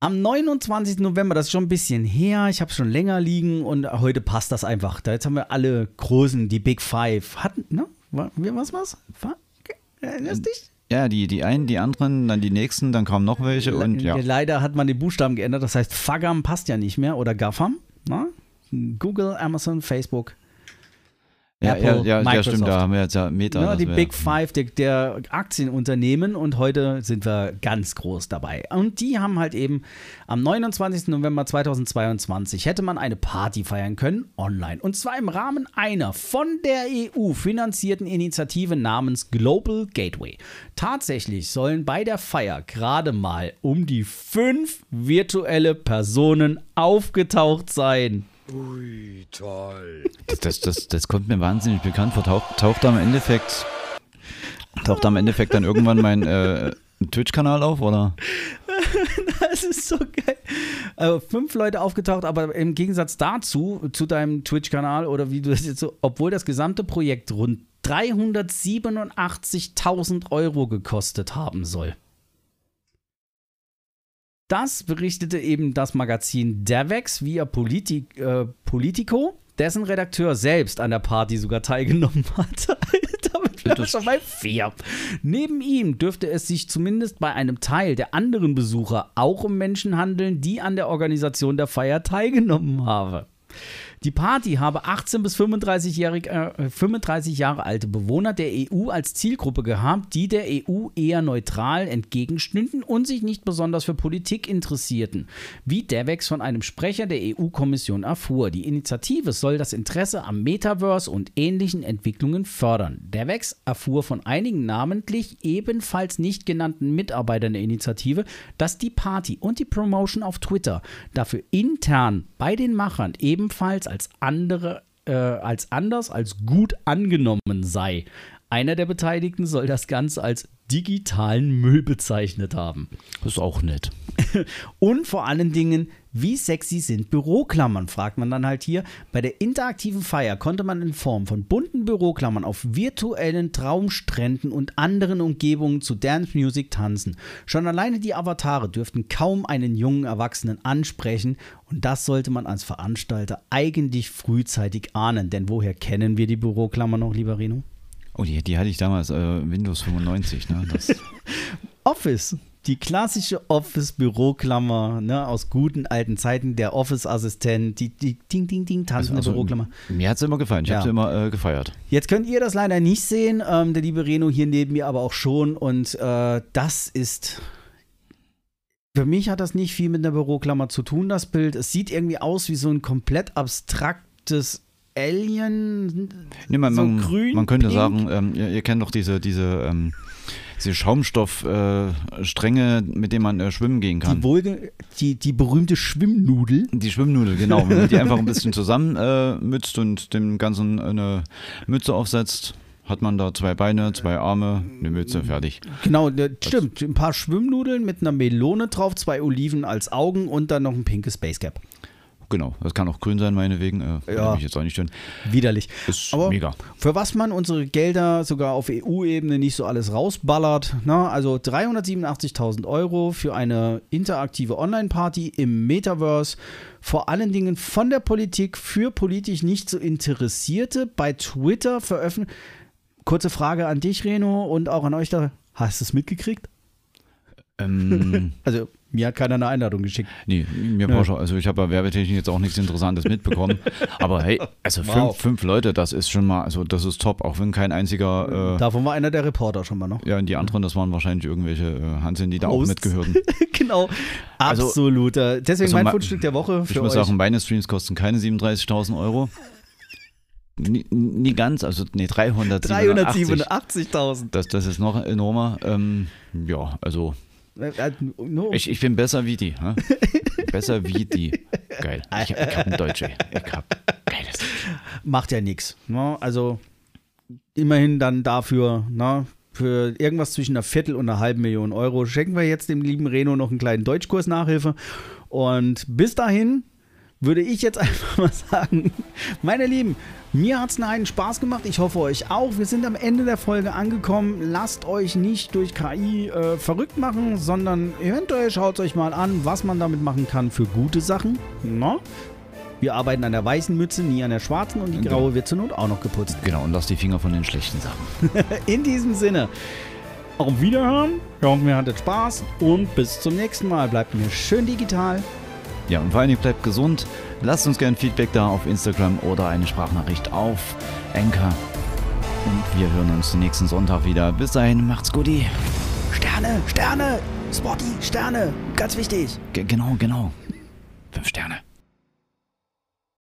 Am 29. November, das ist schon ein bisschen her, ich habe es schon länger liegen und heute passt das einfach. Da jetzt haben wir alle großen, die Big Five. Hatten, ne? Was? War, erinnerst dich? Ja, die, die einen, die anderen, dann die nächsten, dann kamen noch welche und ja. Le- Leider hat man den Buchstaben geändert, das heißt Fagam passt ja nicht mehr oder Gafam. Na? Google, Amazon, Facebook. Ja, Apple, ja, ja, ja, stimmt, da haben wir jetzt ja Meta. Ja, das die Big Five der, der Aktienunternehmen und heute sind wir ganz groß dabei. Und die haben halt eben am 29. November 2022 hätte man eine Party feiern können online. Und zwar im Rahmen einer von der EU finanzierten Initiative namens Global Gateway. Tatsächlich sollen bei der Feier gerade mal um die fünf virtuelle Personen aufgetaucht sein. Das, das, das, das kommt mir wahnsinnig bekannt vor. Taucht, taucht am Endeffekt taucht am Endeffekt dann irgendwann mein äh, Twitch-Kanal auf, oder? Das ist so geil. Also fünf Leute aufgetaucht, aber im Gegensatz dazu, zu deinem Twitch-Kanal oder wie du das jetzt so, obwohl das gesamte Projekt rund 387.000 Euro gekostet haben soll. Das berichtete eben das Magazin Devex via Politik, äh, Politico, dessen Redakteur selbst an der Party sogar teilgenommen hat. Damit wären wir schon bei vier. Neben ihm dürfte es sich zumindest bei einem Teil der anderen Besucher auch um Menschen handeln, die an der Organisation der Feier teilgenommen haben. Die Party habe 18 bis 35, äh, 35 Jahre alte Bewohner der EU als Zielgruppe gehabt, die der EU eher neutral entgegenstünden und sich nicht besonders für Politik interessierten, wie Devex von einem Sprecher der EU-Kommission erfuhr. Die Initiative soll das Interesse am Metaverse und ähnlichen Entwicklungen fördern. Devex erfuhr von einigen namentlich ebenfalls nicht genannten Mitarbeitern der Initiative, dass die Party und die Promotion auf Twitter dafür intern bei den Machern ebenfalls als andere äh, als anders als gut angenommen sei. Einer der Beteiligten soll das Ganze als digitalen Müll bezeichnet haben. Das ist auch nett. Und vor allen Dingen, wie sexy sind Büroklammern, fragt man dann halt hier. Bei der interaktiven Feier konnte man in Form von bunten Büroklammern auf virtuellen Traumstränden und anderen Umgebungen zu Dance Music tanzen. Schon alleine die Avatare dürften kaum einen jungen Erwachsenen ansprechen und das sollte man als Veranstalter eigentlich frühzeitig ahnen. Denn woher kennen wir die Büroklammer noch, lieber Reno? Oh, die, die hatte ich damals, äh, Windows 95, ne? Office. Die klassische Office-Büroklammer, ne, aus guten alten Zeiten, der Office-Assistent, die, die Ding, Ding, Ding, tanzende also, Büroklammer. mir hat es immer gefallen, ich Ja. habe sie immer äh, gefeiert. Jetzt könnt ihr das leider nicht sehen, ähm, der liebe Reno hier neben mir aber auch schon und äh, das ist. Für mich hat das nicht viel mit einer Büroklammer zu tun, das Bild. Es sieht irgendwie aus wie so ein komplett abstraktes Alien. Nee, man, so man, grün, man könnte pink. sagen, ähm, ihr, ihr kennt doch diese, diese, ähm, diese Schaumstoffstränge, äh, mit denen man äh, schwimmen gehen kann. Die, wohlge die, die berühmte Schwimmnudel. Die Schwimmnudel, genau. Wenn man die einfach ein bisschen zusammenmützt und dem Ganzen eine Mütze aufsetzt, hat man da zwei Beine, zwei Arme, eine Mütze, fertig. Genau, ne, stimmt. Ein paar Schwimmnudeln mit einer Melone drauf, zwei Oliven als Augen und dann noch ein pinkes Basecap. Genau, das kann auch grün sein, meinetwegen. Äh, Ja. mich jetzt auch nicht stören. Widerlich. Ist Aber mega. für was man unsere Gelder sogar auf EU-Ebene nicht so alles rausballert. Ne? Also 387.000 Euro für eine interaktive Online-Party im Metaverse. Vor allen Dingen von der Politik für politisch nicht so Interessierte bei Twitter veröffentlicht. Kurze Frage an dich, Reno, und auch an euch da. Hast du es mitgekriegt? Ähm, Also Mir hat keiner eine Einladung geschickt. Nee, mir Porsche. Also ich habe bei Werbetechnik jetzt auch nichts Interessantes mitbekommen. Aber hey, also Wow. fünf, fünf Leute, das ist schon mal, also das ist top, auch wenn kein einziger, äh, Davon war einer der Reporter schon mal noch. ja, und die anderen, das waren wahrscheinlich irgendwelche äh, Hanseln, die da auch Hosts. mitgehörten. genau. Also- Absoluter. Deswegen Also mein ma- Fundstück der Woche für Ich muss euch. sagen, meine Streams kosten keine 37.000 Euro. Nie, nie ganz, also nee, 387. 387.000. Das, das ist noch enormer. Ähm, ja, also no. ich, ich bin besser wie die. Hä? besser wie die. Geil. Ich, ich hab ein Deutsch, ey. Ich hab geiles Deutsch. Macht ja nichts. Ne? Also immerhin dann dafür, ne? für irgendwas zwischen einer Viertel und einer halben Million Euro schenken wir jetzt dem lieben Reno noch einen kleinen Deutschkurs Nachhilfe. Und bis dahin würde ich jetzt einfach mal sagen, meine Lieben, mir hat es einen Spaß gemacht. Ich hoffe euch auch. Wir sind am Ende der Folge angekommen. Lasst euch nicht durch KI äh, verrückt machen, sondern eventuell schaut euch mal an, was man damit machen kann für gute Sachen. Ne? Wir arbeiten an der weißen Mütze, nie an der schwarzen und die graue wird zur Not auch noch geputzt. Genau, und lass die Finger von den schlechten Sachen. In diesem Sinne, auf Wiederhören. Wir hoffen, ihr hattet Spaß und bis zum nächsten Mal. Bleibt mir schön digital. Ja, und vor allen Dingen bleibt gesund. Lasst uns gerne Feedback da auf Instagram oder eine Sprachnachricht auf Anchor. Und wir hören uns nächsten Sonntag wieder. Bis dahin, macht's gut. Sterne, Sterne, Spotty, Sterne. Ganz wichtig. Ge- Genau, genau. Fünf Sterne.